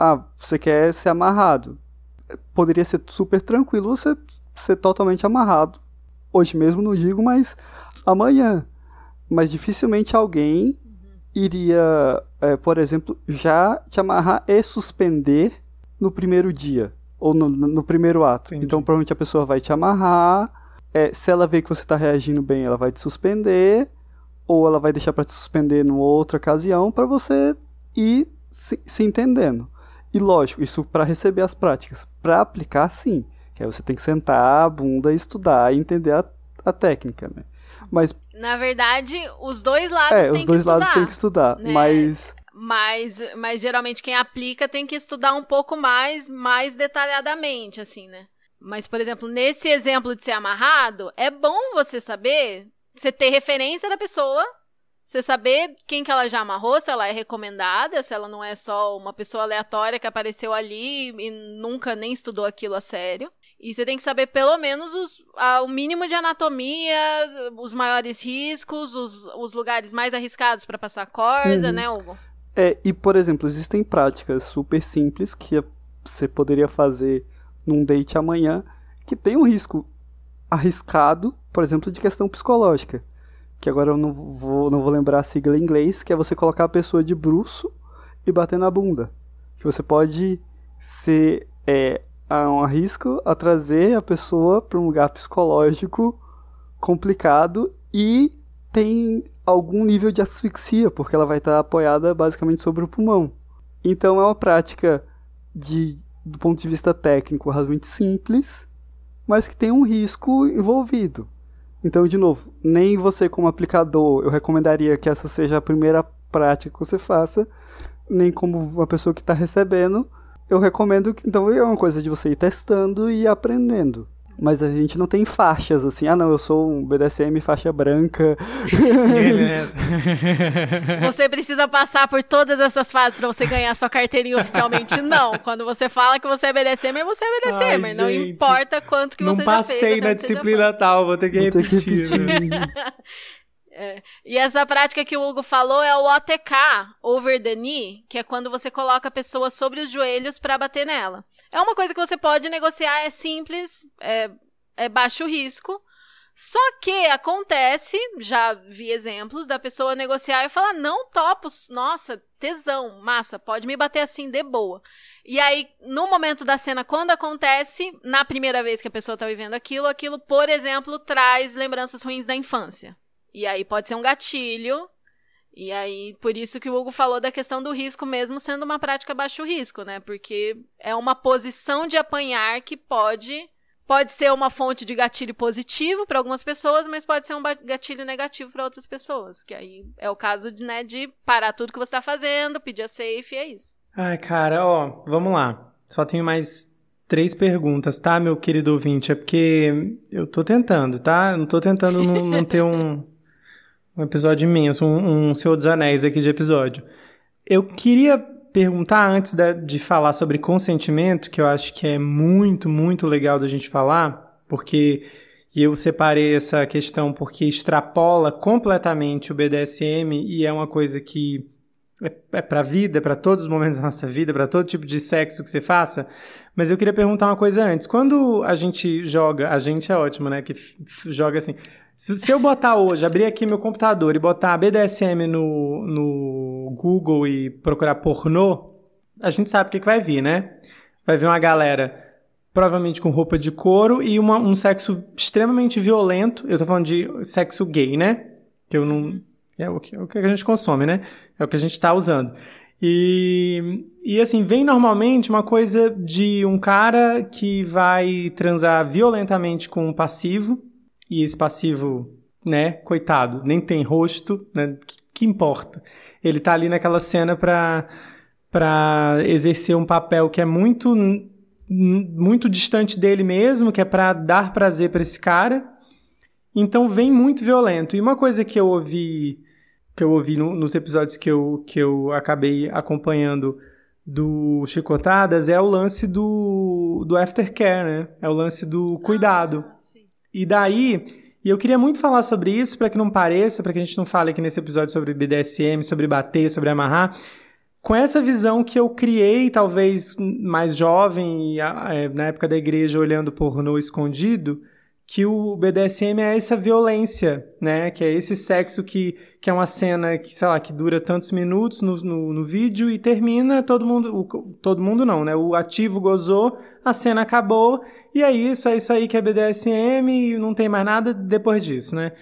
ah, você quer ser amarrado. Poderia ser super tranquilo você ser totalmente amarrado. Hoje mesmo não digo, mas amanhã. Mas dificilmente alguém iria, é, por exemplo, já te amarrar e suspender no primeiro dia. Ou no, no primeiro ato. Entendi. Então, provavelmente a pessoa vai te amarrar. É, se ela vê que você está reagindo bem, ela vai te suspender. Ou ela vai deixar para te suspender numa outra ocasião para você ir se, se entendendo. E lógico, isso para receber as práticas. Para aplicar, sim. Que aí você tem que sentar a bunda e estudar e entender a, a técnica, né? Mas. Na verdade, os dois lados é, têm os dois lados têm que estudar. Né? Mas. Mas, mas geralmente quem aplica tem que estudar um pouco mais, mais detalhadamente, assim, né? Mas, por exemplo, nesse exemplo de ser amarrado, é bom você saber, você ter referência da pessoa você saber quem que ela já amarrou, se ela é recomendada, se ela não é só uma pessoa aleatória que apareceu ali e nunca nem estudou aquilo a sério. E você tem que saber pelo menos os, a, o mínimo de anatomia, os maiores riscos, os, os lugares mais arriscados para passar corda, uhum. né, Hugo? É, e por exemplo, existem práticas super simples que você poderia fazer num date amanhã que tem um risco arriscado, por exemplo, de questão psicológica que agora eu não vou, não vou lembrar a sigla em inglês, que é você colocar a pessoa de bruço e bater na bunda. Que você pode ser é, um risco a trazer a pessoa para um lugar psicológico complicado e tem algum nível de asfixia, porque ela vai estar apoiada basicamente sobre o pulmão. Então é uma prática de, do ponto de vista técnico razoavelmente simples, mas que tem um risco envolvido. Então, de novo, nem você como aplicador eu recomendaria que essa seja a primeira prática que você faça, nem como uma pessoa que está recebendo, eu recomendo que então é uma coisa de você ir testando e aprendendo. Mas a gente não tem faixas assim, ah não, eu sou um BDSM faixa branca. você precisa passar por todas essas fases para você ganhar sua carteirinha oficialmente. Não, quando você fala que você é BDSM, você é BDSM, Ai, não gente, importa quanto que você já fez. Não passei na disciplina tal, vou ter que vou repetir. Ter que repetir. É. E essa prática que o Hugo falou é o OTK, over the knee, que é quando você coloca a pessoa sobre os joelhos para bater nela. É uma coisa que você pode negociar, é simples, é, é baixo risco. Só que acontece, já vi exemplos da pessoa negociar e falar: não topo, nossa, tesão, massa, pode me bater assim de boa. E aí, no momento da cena, quando acontece, na primeira vez que a pessoa tá vivendo aquilo, aquilo, por exemplo, traz lembranças ruins da infância. E aí pode ser um gatilho. E aí, por isso que o Hugo falou da questão do risco, mesmo sendo uma prática baixo risco, né? Porque é uma posição de apanhar que pode pode ser uma fonte de gatilho positivo para algumas pessoas, mas pode ser um gatilho negativo para outras pessoas. Que aí é o caso de, né, de parar tudo que você está fazendo, pedir a safe, e é isso. Ai, cara, ó, vamos lá. Só tenho mais três perguntas, tá, meu querido ouvinte? É porque eu tô tentando, tá? Não tô tentando não, não ter um um episódio imenso, um, um Senhor dos Anéis aqui de episódio. Eu queria perguntar antes de, de falar sobre consentimento, que eu acho que é muito, muito legal da gente falar, porque eu separei essa questão porque extrapola completamente o BDSM e é uma coisa que é, é para a vida, é para todos os momentos da nossa vida, para todo tipo de sexo que você faça. Mas eu queria perguntar uma coisa antes. Quando a gente joga, a gente é ótimo, né? Que joga assim. Se, se eu botar hoje, abrir aqui meu computador e botar BDSM no, no Google e procurar pornô, a gente sabe o que, que vai vir, né? Vai vir uma galera provavelmente com roupa de couro e uma, um sexo extremamente violento. Eu tô falando de sexo gay, né? Que eu não. É o que, é o que a gente consome, né? É o que a gente tá usando. E, e assim, vem normalmente uma coisa de um cara que vai transar violentamente com um passivo e esse passivo, né, coitado, nem tem rosto, né, que, que importa? Ele tá ali naquela cena para para exercer um papel que é muito muito distante dele mesmo, que é para dar prazer para esse cara. Então vem muito violento. E uma coisa que eu ouvi que eu ouvi no, nos episódios que eu, que eu acabei acompanhando do Chicotadas é o lance do, do aftercare, né? É o lance do cuidado. Ah. E daí, e eu queria muito falar sobre isso para que não pareça, para que a gente não fale aqui nesse episódio sobre BDSM, sobre bater, sobre amarrar. com essa visão que eu criei, talvez mais jovem, é, na época da igreja, olhando pornô escondido, que o BDSM é essa violência, né? Que é esse sexo que, que é uma cena que, sei lá, que dura tantos minutos no, no, no vídeo e termina, todo mundo, o, todo mundo não, né? O ativo gozou, a cena acabou, e é isso, é isso aí que é BDSM e não tem mais nada depois disso, né?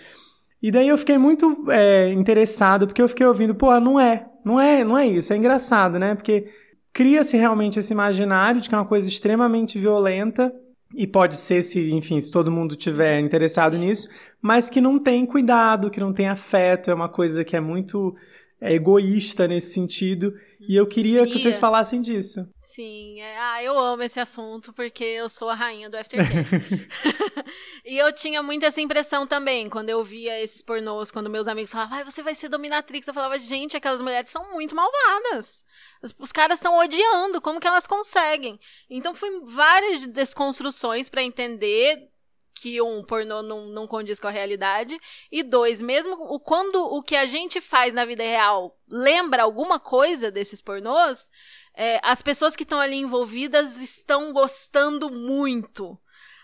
E daí eu fiquei muito é, interessado, porque eu fiquei ouvindo, pô, não é, não é, não é isso, é engraçado, né? Porque cria-se realmente esse imaginário de que é uma coisa extremamente violenta, e pode ser se, enfim, se todo mundo tiver interessado nisso, mas que não tem cuidado, que não tem afeto, é uma coisa que é muito é, egoísta nesse sentido. E eu queria que vocês falassem disso. Sim, é, ah, eu amo esse assunto porque eu sou a rainha do aftercare. e eu tinha muito essa impressão também, quando eu via esses pornôs, quando meus amigos falavam, ah, você vai ser dominatrix, eu falava, gente, aquelas mulheres são muito malvadas. Os, caras estão odiando, como que elas conseguem? Então foi várias desconstruções para entender que um pornô não, não condiz com a realidade e dois, mesmo o quando o que a gente faz na vida real lembra alguma coisa desses pornôs, é, as pessoas que estão ali envolvidas estão gostando muito.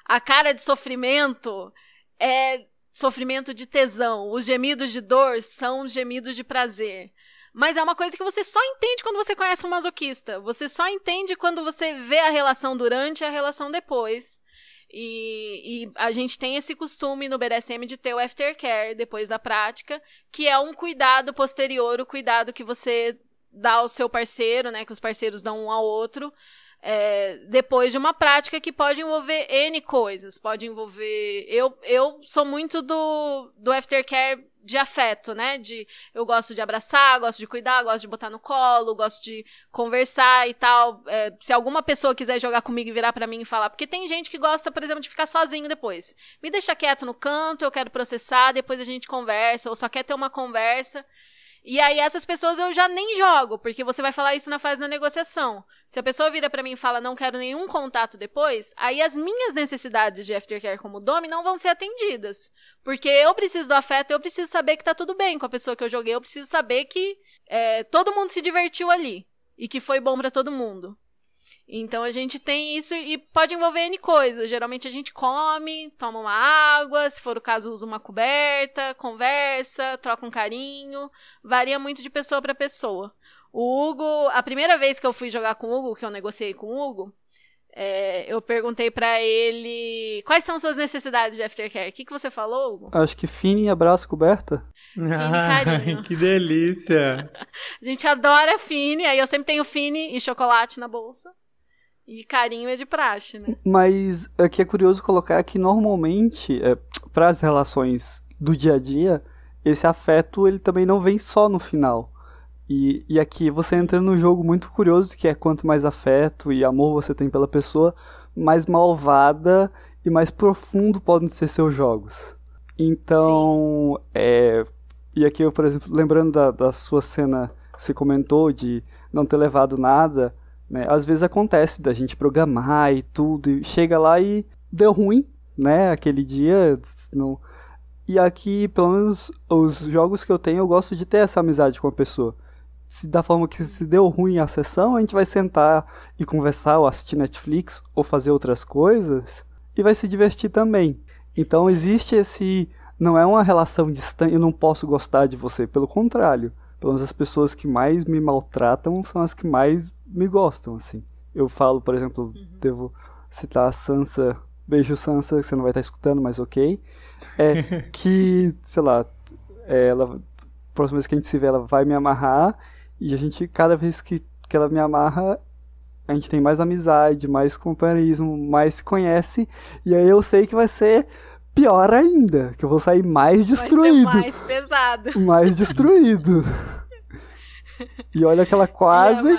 A cara de sofrimento é sofrimento de tesão. Os gemidos de dor são gemidos de prazer. Mas é uma coisa que você só entende quando você conhece um masoquista. Você só entende quando você vê a relação durante e a relação depois. E, e, a gente tem esse costume no BDSM de ter o aftercare depois da prática, que é um cuidado posterior, o cuidado que você dá ao seu parceiro, né? Que os parceiros dão um ao outro. É, depois de uma prática que pode envolver N coisas. Pode envolver. Eu, eu sou muito do, do aftercare de afeto, né? De eu gosto de abraçar, gosto de cuidar, gosto de botar no colo, gosto de conversar e tal. É, se alguma pessoa quiser jogar comigo e virar para mim e falar, porque tem gente que gosta, por exemplo, de ficar sozinho depois. Me deixa quieto no canto, eu quero processar, depois a gente conversa, ou só quer ter uma conversa. E aí essas pessoas eu já nem jogo, porque você vai falar isso na fase da negociação. Se a pessoa vira para mim e fala não quero nenhum contato depois, aí as minhas necessidades de aftercare como dome não vão ser atendidas. Porque eu preciso do afeto, eu preciso saber que tá tudo bem com a pessoa que eu joguei, eu preciso saber que é, todo mundo se divertiu ali e que foi bom para todo mundo. Então a gente tem isso e pode envolver N coisas. Geralmente a gente come, toma uma água, se for o caso, usa uma coberta, conversa, troca um carinho. Varia muito de pessoa para pessoa. O Hugo, a primeira vez que eu fui jogar com o Hugo, que eu negociei com o Hugo, é, eu perguntei para ele quais são suas necessidades de aftercare. O que, que você falou, Hugo? Acho que fine, abraço, coberta. Fine carinho. que delícia! a gente adora Fine, aí eu sempre tenho Fine e chocolate na bolsa. E carinho é de praxe, né? Mas aqui é curioso colocar que normalmente, é, para as relações do dia a dia, esse afeto ele também não vem só no final. E, e aqui você entra no jogo muito curioso, que é quanto mais afeto e amor você tem pela pessoa, mais malvada e mais profundo podem ser seus jogos. Então, é, e aqui eu, por exemplo, lembrando da, da sua cena que você comentou de não ter levado nada, né? Às vezes acontece da gente programar e tudo, e chega lá e deu ruim, né? Aquele dia. Não... E aqui, pelo menos, os jogos que eu tenho, eu gosto de ter essa amizade com a pessoa. Se da forma que se deu ruim a sessão, a gente vai sentar e conversar, ou assistir Netflix, ou fazer outras coisas, e vai se divertir também. Então existe esse. Não é uma relação distante, eu não posso gostar de você, pelo contrário. Pelo menos as pessoas que mais me maltratam são as que mais me gostam, assim. Eu falo, por exemplo, uhum. devo citar a Sansa, beijo Sansa, que você não vai estar escutando, mas ok. É que, sei lá, é, ela, próxima vez que a gente se vê, ela vai me amarrar, e a gente, cada vez que, que ela me amarra, a gente tem mais amizade, mais companheirismo, mais se conhece, e aí eu sei que vai ser pior ainda, que eu vou sair mais destruído. Mais pesado. Mais destruído. E olha que ela quase.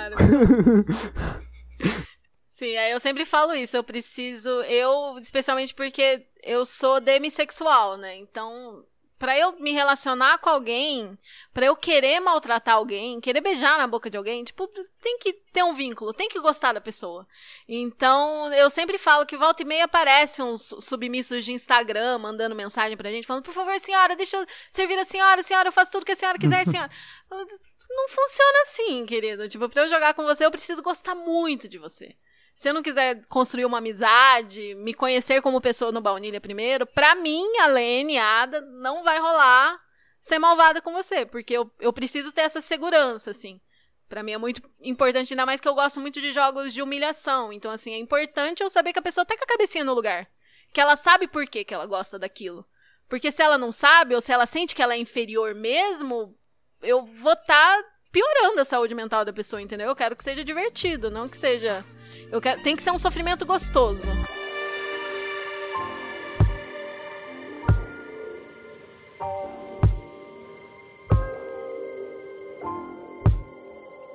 Sim, aí eu sempre falo isso. Eu preciso. Eu, especialmente porque eu sou demissexual, né? Então, para eu me relacionar com alguém, para eu querer maltratar alguém, querer beijar na boca de alguém, tipo, tem que ter um vínculo, tem que gostar da pessoa. Então, eu sempre falo que volta e meia aparecem uns submissos de Instagram mandando mensagem pra gente, falando, por favor, senhora, deixa eu servir a senhora, senhora, eu faço tudo que a senhora quiser, senhora. Não funciona assim, querido. Tipo, pra eu jogar com você, eu preciso gostar muito de você. Se eu não quiser construir uma amizade, me conhecer como pessoa no baunilha primeiro, pra mim, a Lene, a Ada, não vai rolar ser malvada com você, porque eu, eu preciso ter essa segurança, assim. Pra mim é muito importante, ainda mais que eu gosto muito de jogos de humilhação. Então, assim, é importante eu saber que a pessoa tá com a cabecinha no lugar. Que ela sabe por que, que ela gosta daquilo. Porque se ela não sabe, ou se ela sente que ela é inferior mesmo, eu vou estar tá piorando a saúde mental da pessoa, entendeu? Eu quero que seja divertido, não que seja eu quero, tem que ser um sofrimento gostoso.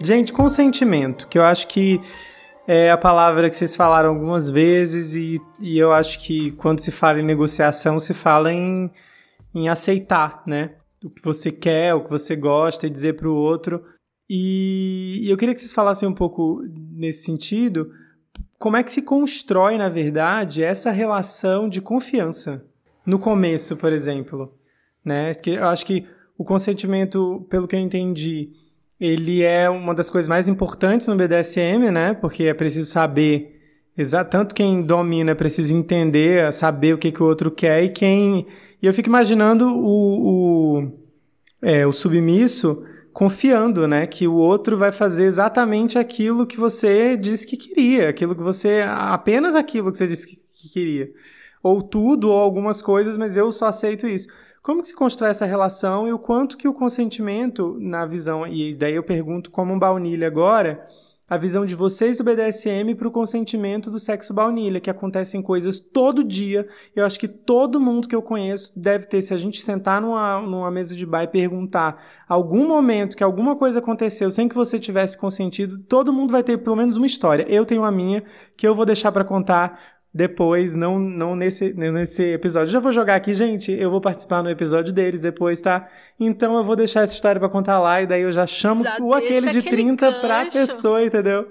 Gente, consentimento, que eu acho que é a palavra que vocês falaram algumas vezes e, e eu acho que quando se fala em negociação, se fala em, em aceitar, né? O que você quer, o que você gosta e dizer para o outro. E, eu queria que vocês falassem um pouco nesse sentido, como é que se constrói, na verdade, essa relação de confiança? No começo, por exemplo, né? Que eu acho que o consentimento, pelo que eu entendi, ele é uma das coisas mais importantes no BDSM, né? Porque é preciso saber tanto quem domina é preciso entender, saber o que, que o outro quer e quem e eu fico imaginando o, o, é, o submisso confiando, né, que o outro vai fazer exatamente aquilo que você disse que queria, aquilo que você apenas aquilo que você disse que queria, ou tudo ou algumas coisas, mas eu só aceito isso. Como que se constrói essa relação e o quanto que o consentimento na visão e daí eu pergunto como um baunilha agora, a visão de vocês do BDSM para o consentimento do sexo baunilha, que acontecem coisas todo dia. Eu acho que todo mundo que eu conheço deve ter, se a gente sentar numa, numa mesa de bar e perguntar algum momento que alguma coisa aconteceu sem que você tivesse consentido, todo mundo vai ter pelo menos uma história. Eu tenho a minha que eu vou deixar para contar depois, não, não nesse, nesse episódio. Já vou jogar aqui, gente. Eu vou participar no episódio deles depois, tá? Então eu vou deixar essa história para contar lá e daí eu já chamo já o aquele de aquele 30 gancho. pra pessoa, entendeu?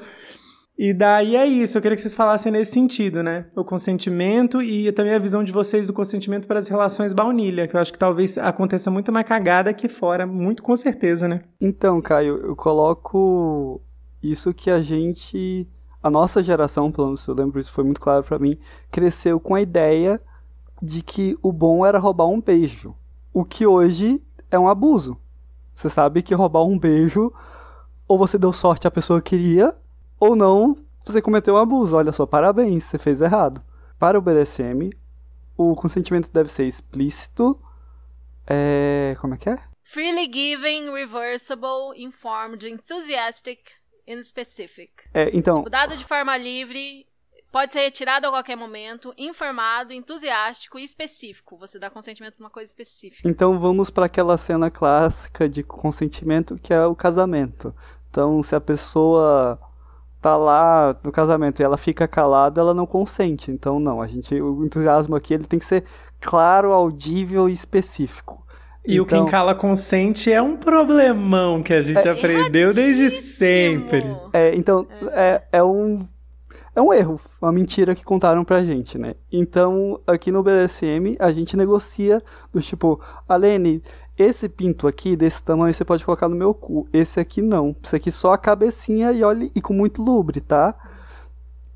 E daí é isso, eu queria que vocês falassem nesse sentido, né? O consentimento e também a visão de vocês do consentimento para as relações baunilha, que eu acho que talvez aconteça muito mais cagada aqui fora, muito com certeza, né? Então, Caio, eu coloco isso que a gente a nossa geração, pelo menos eu lembro isso foi muito claro para mim, cresceu com a ideia de que o bom era roubar um beijo. O que hoje é um abuso. Você sabe que roubar um beijo, ou você deu sorte a pessoa queria, ou não, você cometeu um abuso. Olha só, parabéns, você fez errado. Para o BDSM, o consentimento deve ser explícito. É. Como é que é? Freely given, reversible, informed, enthusiastic, in specific. É, então. Tipo, dado de forma livre, pode ser retirado a qualquer momento, informado, entusiástico e específico. Você dá consentimento para uma coisa específica. Então vamos para aquela cena clássica de consentimento que é o casamento. Então, se a pessoa tá lá no casamento e ela fica calada, ela não consente. Então, não, a gente o entusiasmo aqui ele tem que ser claro, audível e específico. E então, o quem cala consente é um problemão que a gente é aprendeu desde sempre. É, então, é, é um é um erro, uma mentira que contaram pra gente, né? Então, aqui no BDSM, a gente negocia do tipo, Alene, esse pinto aqui, desse tamanho, você pode colocar no meu cu. Esse aqui não. Esse aqui só a cabecinha e olhe, e com muito lubre, tá?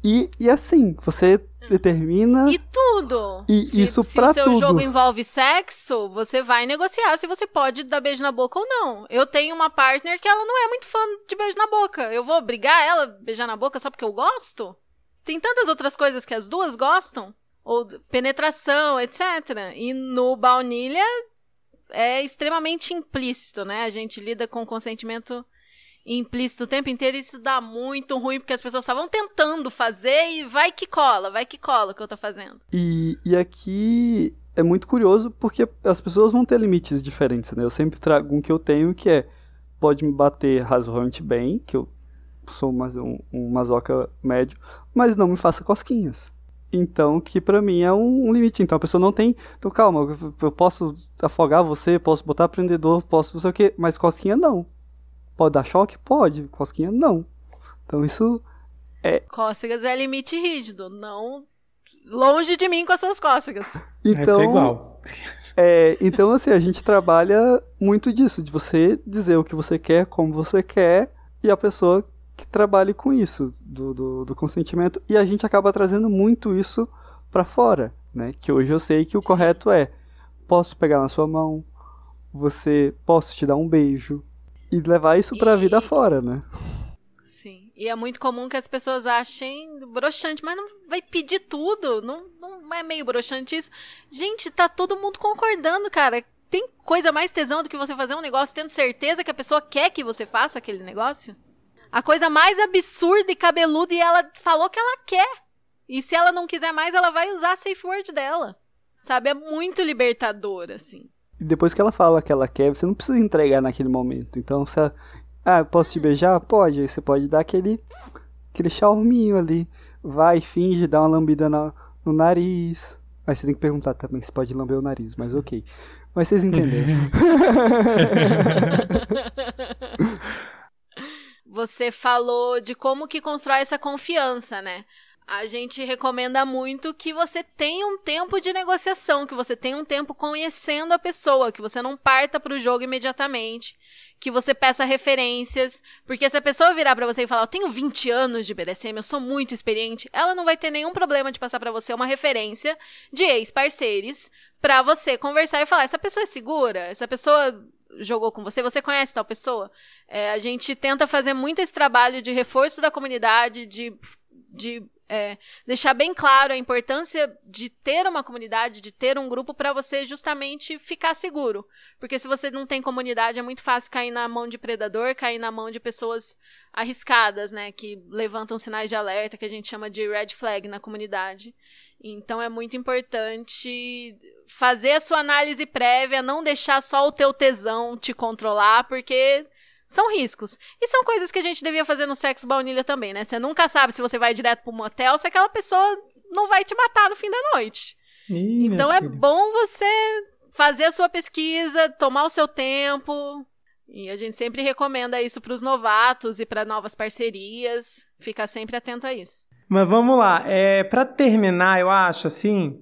E, e assim, você determina. E tudo. E se, isso pra tudo. Se o seu jogo envolve sexo, você vai negociar se você pode dar beijo na boca ou não. Eu tenho uma partner que ela não é muito fã de beijo na boca. Eu vou obrigar ela a beijar na boca só porque eu gosto? Tem tantas outras coisas que as duas gostam. Ou penetração, etc. E no baunilha é extremamente implícito, né? A gente lida com consentimento implícito o tempo inteiro, isso dá muito ruim, porque as pessoas estavam tentando fazer e vai que cola, vai que cola o que eu tô fazendo. E, e aqui é muito curioso porque as pessoas vão ter limites diferentes, né? Eu sempre trago um que eu tenho que é pode me bater razoavelmente bem, que eu sou mais um, um masoca médio, mas não me faça cosquinhas. Então, que pra mim é um, um, limite. Então a pessoa não tem. Então, calma, eu posso afogar você, posso botar prendedor, posso não sei o quê, mas cosquinha não. Pode dar choque? Pode. Cosquinha não. Então isso é. Cócegas é limite rígido, não longe de mim com as suas cócegas. Então, é igual. É, então, assim, a gente trabalha muito disso, de você dizer o que você quer, como você quer, e a pessoa que trabalhe com isso, do, do, do consentimento, e a gente acaba trazendo muito isso para fora, né? Que hoje eu sei que o correto é, posso pegar na sua mão, você, posso te dar um beijo, e levar isso pra e... vida fora, né? Sim. E é muito comum que as pessoas achem broxante, mas não vai pedir tudo. Não, não é meio broxante isso. Gente, tá todo mundo concordando, cara. Tem coisa mais tesão do que você fazer um negócio tendo certeza que a pessoa quer que você faça aquele negócio? A coisa mais absurda e cabeluda e ela falou que ela quer. E se ela não quiser mais, ela vai usar a safe word dela. Sabe? É muito libertador, assim. E depois que ela fala que ela quer, você não precisa entregar naquele momento. Então, se ela, ah, posso te beijar? Pode. Aí você pode dar aquele, aquele charminho ali. Vai, finge, dá uma lambida no, no nariz. Aí você tem que perguntar também se pode lamber o nariz, mas ok. Mas vocês entenderam. você falou de como que constrói essa confiança, né? A gente recomenda muito que você tenha um tempo de negociação, que você tenha um tempo conhecendo a pessoa, que você não parta para o jogo imediatamente, que você peça referências, porque se a pessoa virar para você e falar, eu tenho 20 anos de BDSM, eu sou muito experiente, ela não vai ter nenhum problema de passar para você uma referência de ex-parceiros para você conversar e falar, essa pessoa é segura? Essa pessoa jogou com você, você conhece tal pessoa? É, a gente tenta fazer muito esse trabalho de reforço da comunidade, de, de é, deixar bem claro a importância de ter uma comunidade, de ter um grupo para você justamente ficar seguro. Porque se você não tem comunidade, é muito fácil cair na mão de predador, cair na mão de pessoas arriscadas, né? Que levantam sinais de alerta, que a gente chama de red flag na comunidade. Então é muito importante fazer a sua análise prévia, não deixar só o teu tesão te controlar, porque são riscos. E são coisas que a gente devia fazer no sexo baunilha também, né? Você nunca sabe se você vai direto pro motel, se aquela pessoa não vai te matar no fim da noite. Ih, então é bom você fazer a sua pesquisa, tomar o seu tempo. E a gente sempre recomenda isso para os novatos e para novas parcerias. Fica sempre atento a isso. Mas vamos lá. É, para terminar, eu acho assim,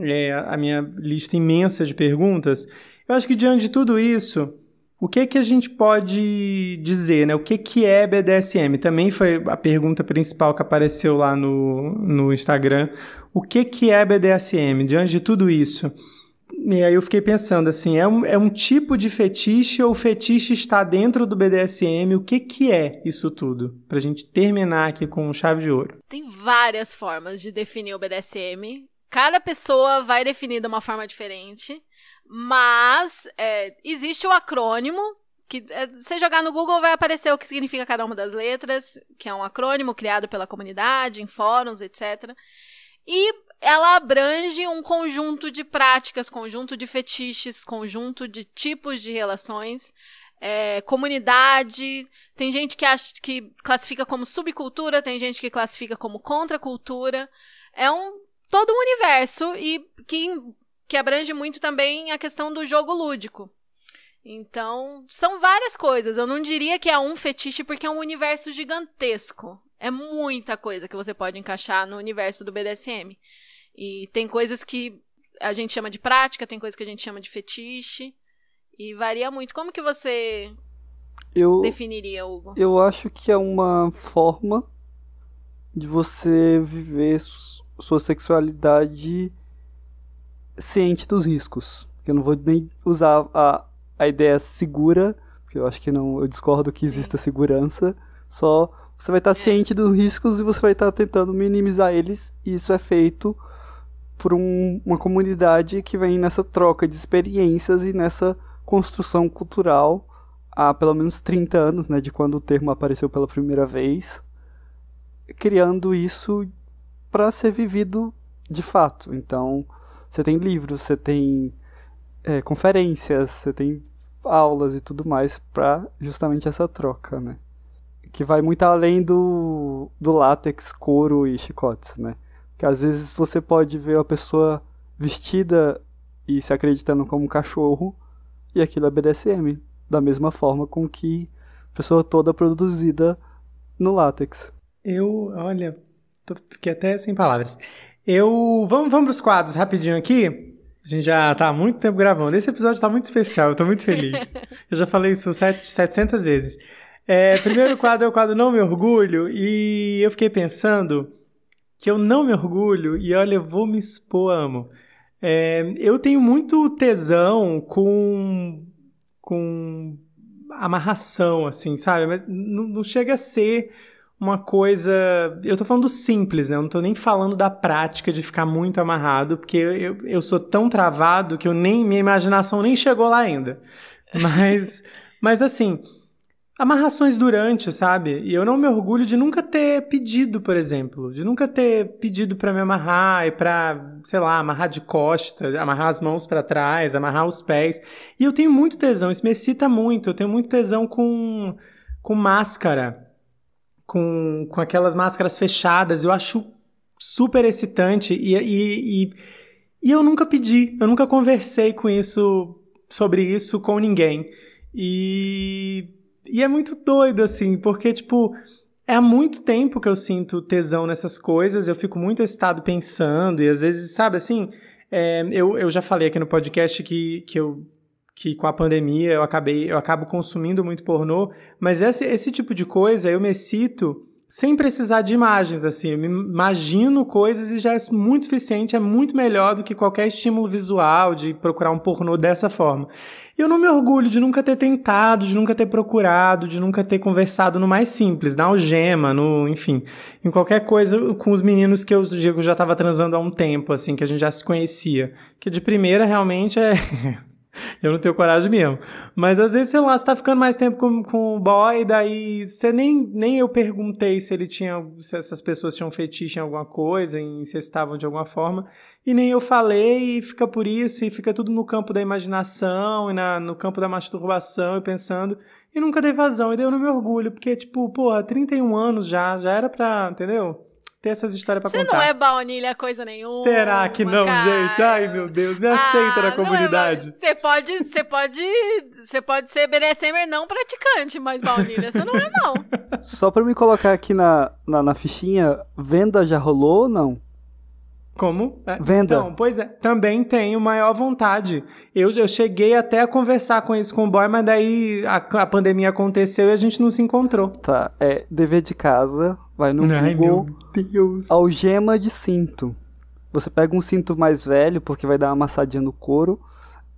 é, a minha lista imensa de perguntas. Eu acho que diante de tudo isso, o que que a gente pode dizer, né? O que que é BDSM? Também foi a pergunta principal que apareceu lá no, no Instagram. O que que é BDSM? Diante de tudo isso. E aí eu fiquei pensando assim, é um, é um tipo de fetiche ou o fetiche está dentro do BDSM? O que que é isso tudo? Pra gente terminar aqui com chave de ouro. Tem várias formas de definir o BDSM. Cada pessoa vai definir de uma forma diferente. Mas é, existe o acrônimo, que é, jogar no Google vai aparecer o que significa cada uma das letras, que é um acrônimo criado pela comunidade, em fóruns, etc. E ela abrange um conjunto de práticas, conjunto de fetiches, conjunto de tipos de relações, é, comunidade. Tem gente que acha que classifica como subcultura, tem gente que classifica como contracultura. É um todo um universo e que que abrange muito também a questão do jogo lúdico. Então, são várias coisas. Eu não diria que é um fetiche porque é um universo gigantesco. É muita coisa que você pode encaixar no universo do BDSM. E tem coisas que a gente chama de prática, tem coisas que a gente chama de fetiche. E varia muito. Como que você eu, definiria, Hugo? Eu acho que é uma forma de você viver sua sexualidade ciente dos riscos. Eu não vou nem usar a, a ideia segura, porque eu acho que não, eu discordo que exista segurança. Só você vai estar é. ciente dos riscos e você vai estar tentando minimizar eles, e isso é feito por um, uma comunidade que vem nessa troca de experiências e nessa construção cultural há pelo menos 30 anos, né, de quando o termo apareceu pela primeira vez, criando isso para ser vivido de fato. Então, você tem livros, você tem é, conferências, você tem aulas e tudo mais para justamente essa troca, né? Que vai muito além do, do látex, couro e chicotes, né? Que às vezes você pode ver a pessoa vestida e se acreditando como um cachorro, e aquilo é BDSM. Da mesma forma com que a pessoa toda produzida no látex. Eu, olha, tô, fiquei até sem palavras. Eu. Vamos, vamos pros quadros rapidinho aqui. A gente já tá há muito tempo gravando. Esse episódio tá muito especial, eu tô muito feliz. Eu já falei isso 700 vezes. É, primeiro quadro é o quadro Não Me Orgulho, e eu fiquei pensando que eu não me orgulho, e olha, eu vou me expor, amo. É, eu tenho muito tesão com, com amarração, assim, sabe? Mas não, não chega a ser uma coisa. Eu tô falando do simples, né? Eu não tô nem falando da prática de ficar muito amarrado, porque eu, eu sou tão travado que eu nem. Minha imaginação nem chegou lá ainda. Mas, mas assim. Amarrações durante, sabe? E eu não me orgulho de nunca ter pedido, por exemplo. De nunca ter pedido para me amarrar e pra, sei lá, amarrar de costa, amarrar as mãos para trás, amarrar os pés. E eu tenho muito tesão, isso me excita muito. Eu tenho muito tesão com, com máscara com, com aquelas máscaras fechadas. Eu acho super excitante e, e, e, e, eu nunca pedi, eu nunca conversei com isso, sobre isso com ninguém. E, e é muito doido, assim, porque, tipo, é há muito tempo que eu sinto tesão nessas coisas, eu fico muito excitado pensando, e às vezes, sabe, assim, é, eu, eu já falei aqui no podcast que, que eu que com a pandemia eu acabei eu acabo consumindo muito pornô, mas esse, esse tipo de coisa eu me cito sem precisar de imagens, assim, eu me imagino coisas e já é muito suficiente, é muito melhor do que qualquer estímulo visual de procurar um pornô dessa forma. E eu não me orgulho de nunca ter tentado, de nunca ter procurado, de nunca ter conversado no mais simples, na algema, no, enfim, em qualquer coisa com os meninos que eu, eu já estava transando há um tempo, assim, que a gente já se conhecia. Que de primeira realmente é Eu não tenho coragem mesmo. Mas às vezes, sei lá, você tá ficando mais tempo com, com o boy, daí você nem, nem eu perguntei se ele tinha. se essas pessoas tinham fetiche em alguma coisa, em se estavam de alguma forma. E nem eu falei, e fica por isso, e fica tudo no campo da imaginação, e na, no campo da masturbação, e pensando. E nunca dei vazão, e daí eu não me orgulho, porque, tipo, porra, 31 anos já, já era pra. Entendeu? Ter essas histórias pra Você contar. Você não é baunilha coisa nenhuma. Será que não, cara? gente? Ai, meu Deus, me ah, aceita na é, comunidade. Você é, pode, você pode, você pode ser BDSM não praticante, mas baunilha você não é não. Só pra me colocar aqui na, na, na fichinha, venda já rolou ou não? Como? É, Venda. Então, pois é, também tenho maior vontade. Eu, eu cheguei até a conversar com isso com o boy, mas daí a, a pandemia aconteceu e a gente não se encontrou. Tá, é dever de casa, vai no Ai, Google, meu Deus. algema de cinto. Você pega um cinto mais velho, porque vai dar uma amassadinha no couro,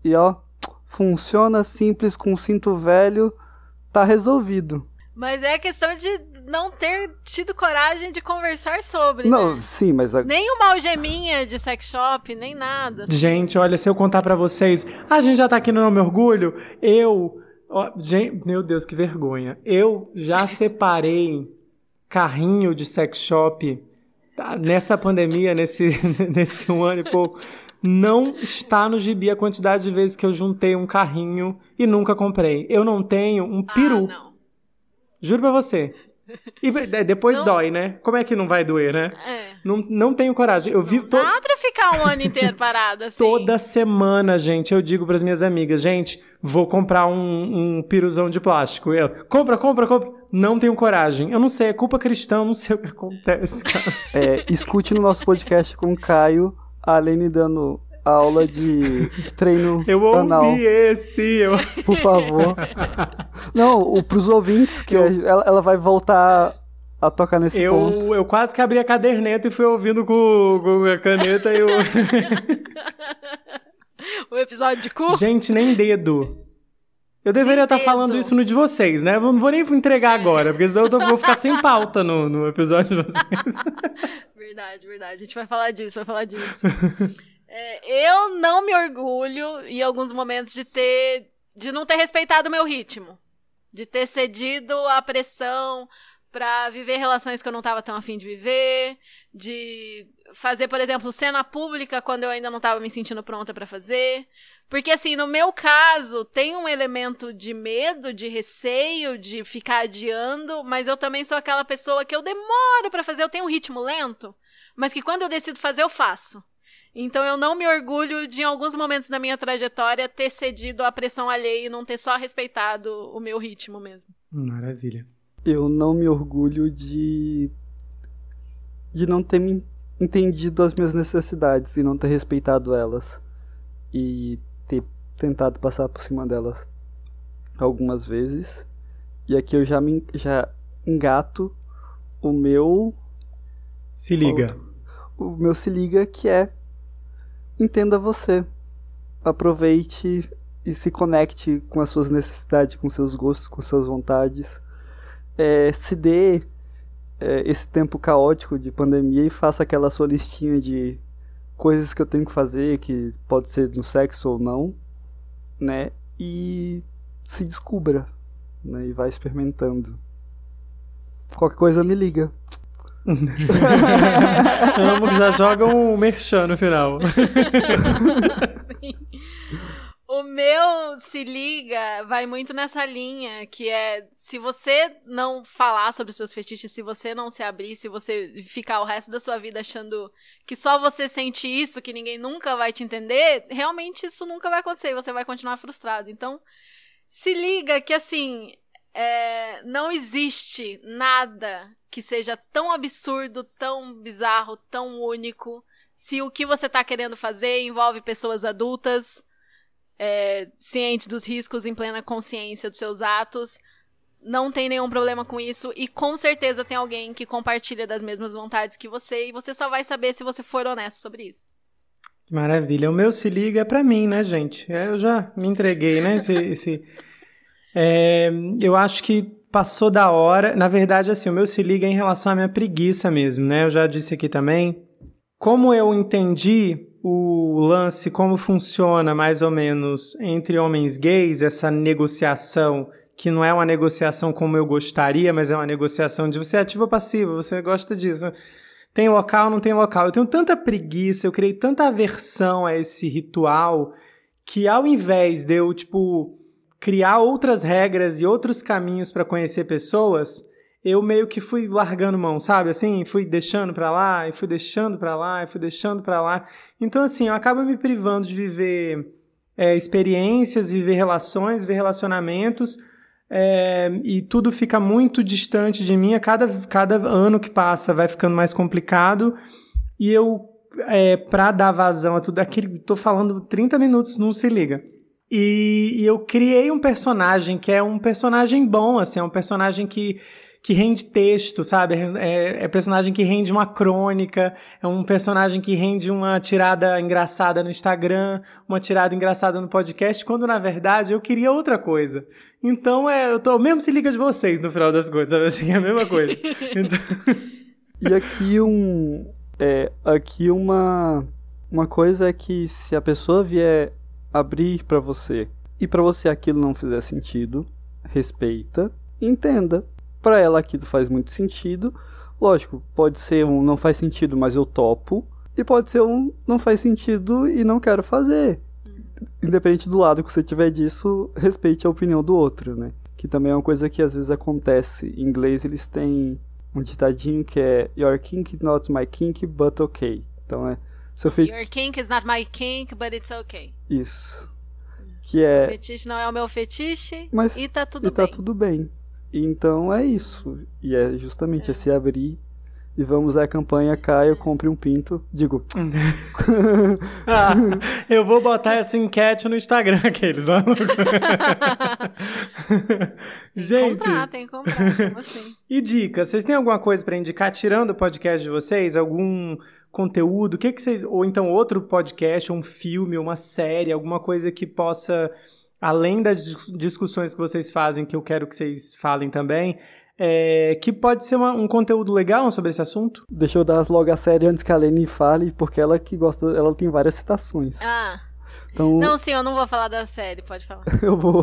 e ó, funciona simples com cinto velho, tá resolvido. Mas é questão de não ter tido coragem de conversar sobre. Não, né? sim, mas. A... Nem uma algeminha de sex shop, nem nada. Gente, olha, se eu contar para vocês. A gente já tá aqui no Nome Orgulho. Eu. Ó, gente, meu Deus, que vergonha. Eu já separei carrinho de sex shop tá, nessa pandemia, nesse, nesse um ano e pouco. Não está no gibi a quantidade de vezes que eu juntei um carrinho e nunca comprei. Eu não tenho um peru. Ah, não. Juro pra você. E depois não... dói, né? Como é que não vai doer, né? É. Não, não tenho coragem. Eu vi. To... Dá pra ficar um ano inteiro parado assim. Toda semana, gente, eu digo pras minhas amigas, gente, vou comprar um, um piruzão de plástico. Eu, compra, compra, compra. Não tenho coragem. Eu não sei, é culpa cristã, eu não sei o que acontece, cara. É, escute no nosso podcast com o Caio, a Lene dando aula de treino eu anal. ouvi esse, eu... por favor. Não, o, pros ouvintes, que eu... ela, ela vai voltar a tocar nesse eu, ponto. Eu quase que abri a caderneta e fui ouvindo com, com a caneta e o... o episódio de cu? Gente, nem dedo. Eu deveria estar tá falando isso no de vocês, né? Eu não vou nem entregar agora, porque senão eu vou ficar sem pauta no, no episódio de vocês. Verdade, verdade. A gente vai falar disso, vai falar disso. É, eu não me orgulho em alguns momentos de ter de não ter respeitado o meu ritmo, de ter cedido à pressão para viver relações que eu não estava tão afim de viver, de fazer, por exemplo, cena pública quando eu ainda não estava me sentindo pronta para fazer. Porque, assim, no meu caso, tem um elemento de medo, de receio, de ficar adiando, mas eu também sou aquela pessoa que eu demoro para fazer, eu tenho um ritmo lento. mas que quando eu decido fazer, eu faço. Então eu não me orgulho de, em alguns momentos da minha trajetória, ter cedido à pressão alheia e não ter só respeitado o meu ritmo mesmo. Maravilha. Eu não me orgulho de. de não ter me entendido as minhas necessidades e não ter respeitado elas. E tentado passar por cima delas algumas vezes. E aqui eu já me já engato o meu. Se liga. O, o meu se liga que é entenda você. Aproveite e se conecte com as suas necessidades, com seus gostos, com suas vontades. É, se dê é, esse tempo caótico de pandemia e faça aquela sua listinha de coisas que eu tenho que fazer, que pode ser no sexo ou não, né? E se descubra, né? E vai experimentando. Qualquer coisa me liga. Amo que já jogam um merchan no final. Sim. O meu se liga vai muito nessa linha, que é se você não falar sobre os seus fetiches, se você não se abrir, se você ficar o resto da sua vida achando que só você sente isso, que ninguém nunca vai te entender, realmente isso nunca vai acontecer e você vai continuar frustrado. Então, se liga que assim, é, não existe nada que seja tão absurdo, tão bizarro, tão único. Se o que você está querendo fazer envolve pessoas adultas, é, cientes dos riscos, em plena consciência dos seus atos, não tem nenhum problema com isso e com certeza tem alguém que compartilha das mesmas vontades que você e você só vai saber se você for honesto sobre isso. Maravilha. O meu se liga é pra mim, né, gente? É, eu já me entreguei, né? Esse, esse é, eu acho que passou da hora. Na verdade, assim, o meu se liga é em relação à minha preguiça mesmo, né? Eu já disse aqui também. Como eu entendi o lance, como funciona mais ou menos entre homens gays, essa negociação, que não é uma negociação como eu gostaria, mas é uma negociação de você é ativo ou passivo, você gosta disso. Tem local, não tem local. Eu tenho tanta preguiça, eu criei tanta aversão a esse ritual, que ao invés de eu, tipo, criar outras regras e outros caminhos para conhecer pessoas, eu meio que fui largando mão, sabe? Assim, fui deixando para lá, e fui deixando para lá, e fui deixando para lá. Então, assim, eu acabo me privando de viver é, experiências, viver relações, viver relacionamentos, é, e tudo fica muito distante de mim. A cada, cada ano que passa vai ficando mais complicado, e eu, é, para dar vazão a tudo aquilo, tô falando 30 minutos, não se liga. E, e, eu criei um personagem que é um personagem bom, assim, é um personagem que, que rende texto, sabe? É, é personagem que rende uma crônica, é um personagem que rende uma tirada engraçada no Instagram, uma tirada engraçada no podcast, quando na verdade eu queria outra coisa. Então é, eu tô mesmo se liga de vocês no final das coisas, sabe? Assim, é a mesma coisa. Então... e aqui um. É, aqui uma. Uma coisa é que se a pessoa vier abrir para você e para você aquilo não fizer sentido, respeita, entenda. Para ela aquilo faz muito sentido. Lógico, pode ser um não faz sentido, mas eu topo. E pode ser um não faz sentido e não quero fazer. Independente do lado que você tiver disso, respeite a opinião do outro, né? Que também é uma coisa que às vezes acontece. Em inglês eles têm um ditadinho que é Your kink not my kink, but okay. Então é seu fe... Your kink is not my kink, but it's okay. Isso. Que é. O fetiche não é o meu fetiche mas, e tá tudo e tá bem. tudo bem. Então é isso. E é justamente é. se abrir e vamos à campanha Caio compre um pinto. Digo. ah, eu vou botar essa enquete no Instagram aqueles lá. Gente. Comprar, tem que comprar. Assim? E dicas? Vocês têm alguma coisa para indicar tirando o podcast de vocês? Algum conteúdo? O que, que vocês. Ou então outro podcast, um filme, uma série, alguma coisa que possa, além das discussões que vocês fazem, que eu quero que vocês falem também, é, que pode ser uma, um conteúdo legal sobre esse assunto? Deixa eu dar logo a série antes que a Lene fale, porque ela que gosta, ela tem várias citações. Ah. Então, não, sim, eu não vou falar da série, pode falar. eu vou,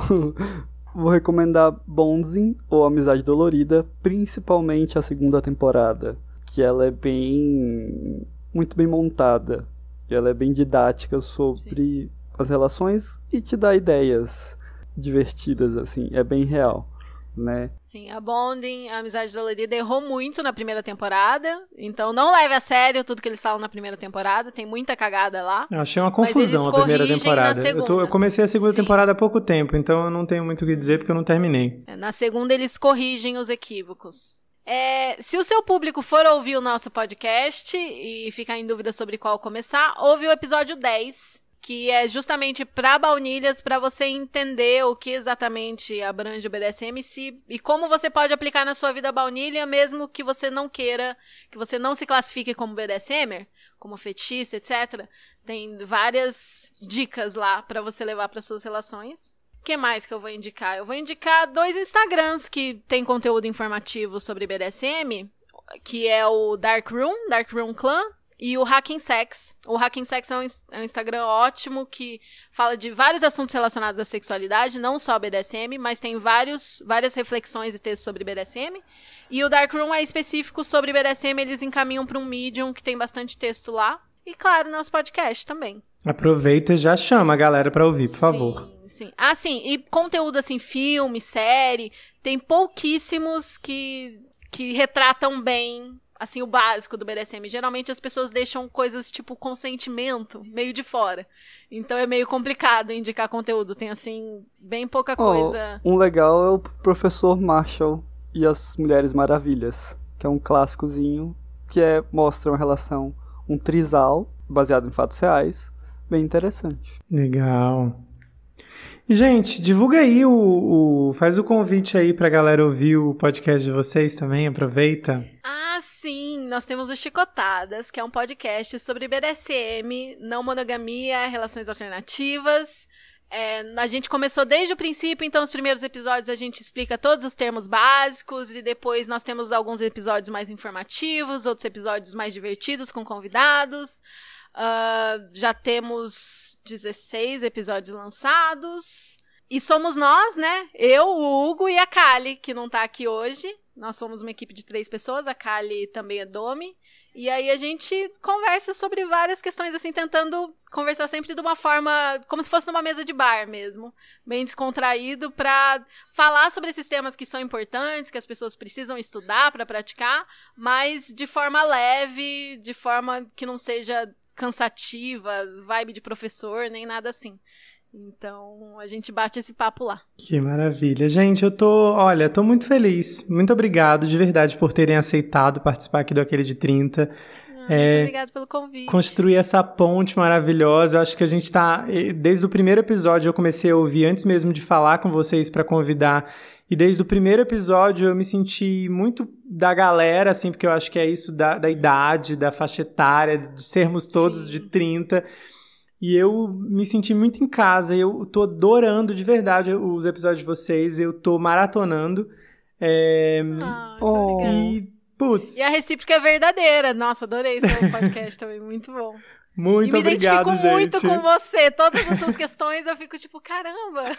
vou recomendar Bonzin ou Amizade Dolorida, principalmente a segunda temporada, que ela é bem muito bem montada. E ela é bem didática sobre Sim. As relações e te dá ideias divertidas, assim. É bem real. né? Sim, a Bonding, a Amizade Dolorida errou muito na primeira temporada, então não leve a sério tudo que eles falam na primeira temporada, tem muita cagada lá. Eu achei uma confusão a primeira temporada. Eu, tô, eu, comecei a segunda Sim. temporada há pouco tempo, então eu não tenho muito o que dizer porque eu não terminei. É, na segunda eles corrigem os equívocos. É, se o seu público for ouvir o nosso podcast e ficar em dúvida sobre qual começar, ouve o episódio 10, que é justamente para baunilhas, para você entender o que exatamente abrange o BDSM se, e como você pode aplicar na sua vida baunilha, mesmo que você não queira, que você não se classifique como BDSMer, como fetichista, etc. Tem várias dicas lá para você levar para suas relações. O que mais que eu vou indicar? Eu vou indicar dois Instagrams que tem conteúdo informativo sobre BDSM, que é o Dark Room, Dark Room Clan, e o Hacking Sex. O Hacking Sex é um, é um, Instagram ótimo que fala de vários assuntos relacionados à sexualidade, não só BDSM, mas tem vários, várias reflexões e textos sobre BDSM. E o Darkroom é específico sobre BDSM, eles encaminham para um Medium que tem bastante texto lá. E claro, nosso podcast também. Aproveita e já chama a galera para ouvir, por sim, favor. Sim. Ah, sim, e conteúdo assim, filme, série, tem pouquíssimos que que retratam bem assim, o básico do BDSM. Geralmente as pessoas deixam coisas tipo consentimento meio de fora. Então é meio complicado indicar conteúdo. Tem, assim, bem pouca coisa. Oh, um legal é o Professor Marshall e as Mulheres Maravilhas, que é um clássicozinho que é, mostra uma relação, um trisal, baseado em fatos reais, bem interessante. Legal. Gente, divulga aí o, o, Faz o convite aí pra galera ouvir o podcast de vocês também, aproveita. Ah, sim! Nós temos o Chicotadas, que é um podcast sobre BDSM, não monogamia, relações alternativas. É, a gente começou desde o princípio, então os primeiros episódios a gente explica todos os termos básicos e depois nós temos alguns episódios mais informativos, outros episódios mais divertidos com convidados. Uh, já temos 16 episódios lançados. E somos nós, né? Eu, o Hugo e a Kali, que não tá aqui hoje. Nós somos uma equipe de três pessoas, a Kali também é Domi. E aí a gente conversa sobre várias questões, assim, tentando conversar sempre de uma forma, como se fosse numa mesa de bar mesmo, bem descontraído, para falar sobre esses temas que são importantes, que as pessoas precisam estudar para praticar, mas de forma leve, de forma que não seja cansativa, vibe de professor, nem nada assim. Então, a gente bate esse papo lá. Que maravilha. Gente, eu tô, olha, tô muito feliz. Muito obrigado de verdade por terem aceitado participar aqui do Aquele de 30. Ah, é, muito obrigado pelo convite. Construir essa ponte maravilhosa. Eu acho que a gente tá. Desde o primeiro episódio eu comecei a ouvir, antes mesmo de falar com vocês para convidar. E desde o primeiro episódio eu me senti muito da galera, assim, porque eu acho que é isso da, da idade, da faixa etária, de sermos todos Sim. de 30. E eu me senti muito em casa. Eu tô adorando de verdade os episódios de vocês. Eu tô maratonando. É... Ah, oh. E, putz. E a recíproca é verdadeira. Nossa, adorei esse podcast também. Muito bom. Muito e me obrigado, identifico muito com você. Todas as suas questões eu fico tipo, caramba!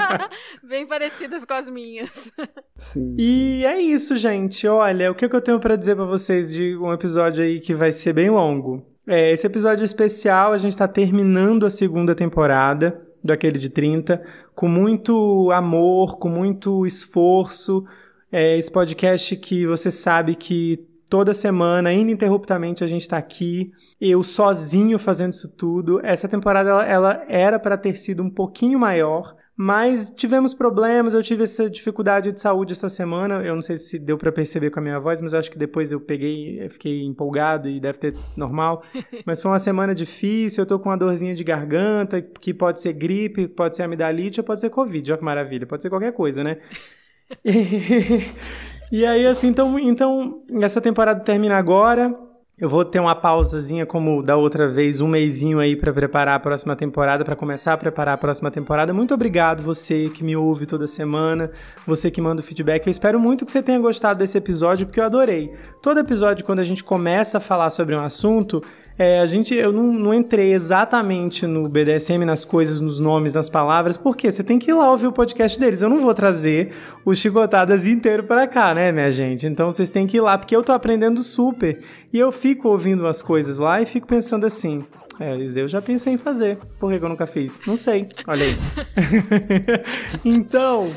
Bem parecidas com as minhas. Sim. E é isso, gente. Olha, o que, eu tenho para dizer para vocês de um episódio aí que vai ser bem longo? É, esse episódio especial, a gente tá terminando a segunda temporada do Aquele de 30, com muito amor, com muito esforço. É, esse podcast que você sabe que toda semana, ininterruptamente, a gente está aqui. Eu sozinho fazendo isso tudo. Essa temporada ela, ela era para ter sido um pouquinho maior, mas tivemos problemas. Eu tive essa dificuldade de saúde essa semana. Eu não sei se deu para perceber com a minha voz, mas eu acho que depois eu peguei, eu fiquei empolgado e deve ter normal. mas foi uma semana difícil. Eu tô com uma dorzinha de garganta, que pode ser gripe, pode ser amidalite, ou pode ser covid. Olha que maravilha, pode ser qualquer coisa, né? E aí, assim, então, então essa temporada termina agora. Eu vou ter uma pausazinha como da outra vez, um mêsinho aí para preparar a próxima temporada, para começar a preparar a próxima temporada. Muito obrigado você que me ouve toda semana, você que manda o feedback. Eu espero muito que você tenha gostado desse episódio, porque eu adorei. Todo episódio, quando a gente começa a falar sobre um assunto, é, a gente, eu não, não, entrei exatamente no BDSM, nas coisas, nos nomes, nas palavras, porque você tem que ir lá ouvir o podcast deles. Eu não vou trazer o Chicotadas inteiro para cá, né, minha gente? Então vocês têm que ir lá, porque eu tô aprendendo super. E eu fico ouvindo umas coisas lá e fico pensando assim. É, eu já pensei em fazer. Por que eu nunca fiz? Não sei. Olha aí. então,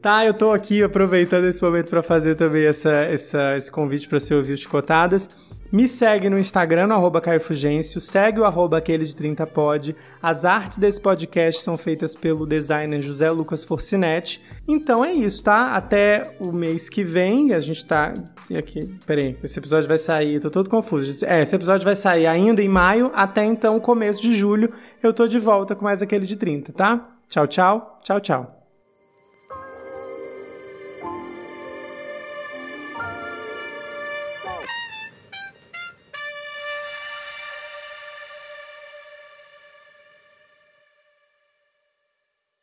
Tá, eu tô aqui aproveitando esse momento para fazer também essa, essa, esse convite para você ouvir os Chicotadas. Me segue no Instagram, no arroba Caio Fugêncio, segue o arroba aquele de 30 pod. As artes desse podcast são feitas pelo designer José Lucas Forcinetti. Então é isso, tá? Até o mês que vem, a gente tá. Aqui, peraí, esse episódio vai sair, tô todo confuso. É, esse episódio vai sair ainda em maio, até então, começo de julho, eu tô de volta com mais aquele de 30, tá? Tchau, tchau, tchau, tchau.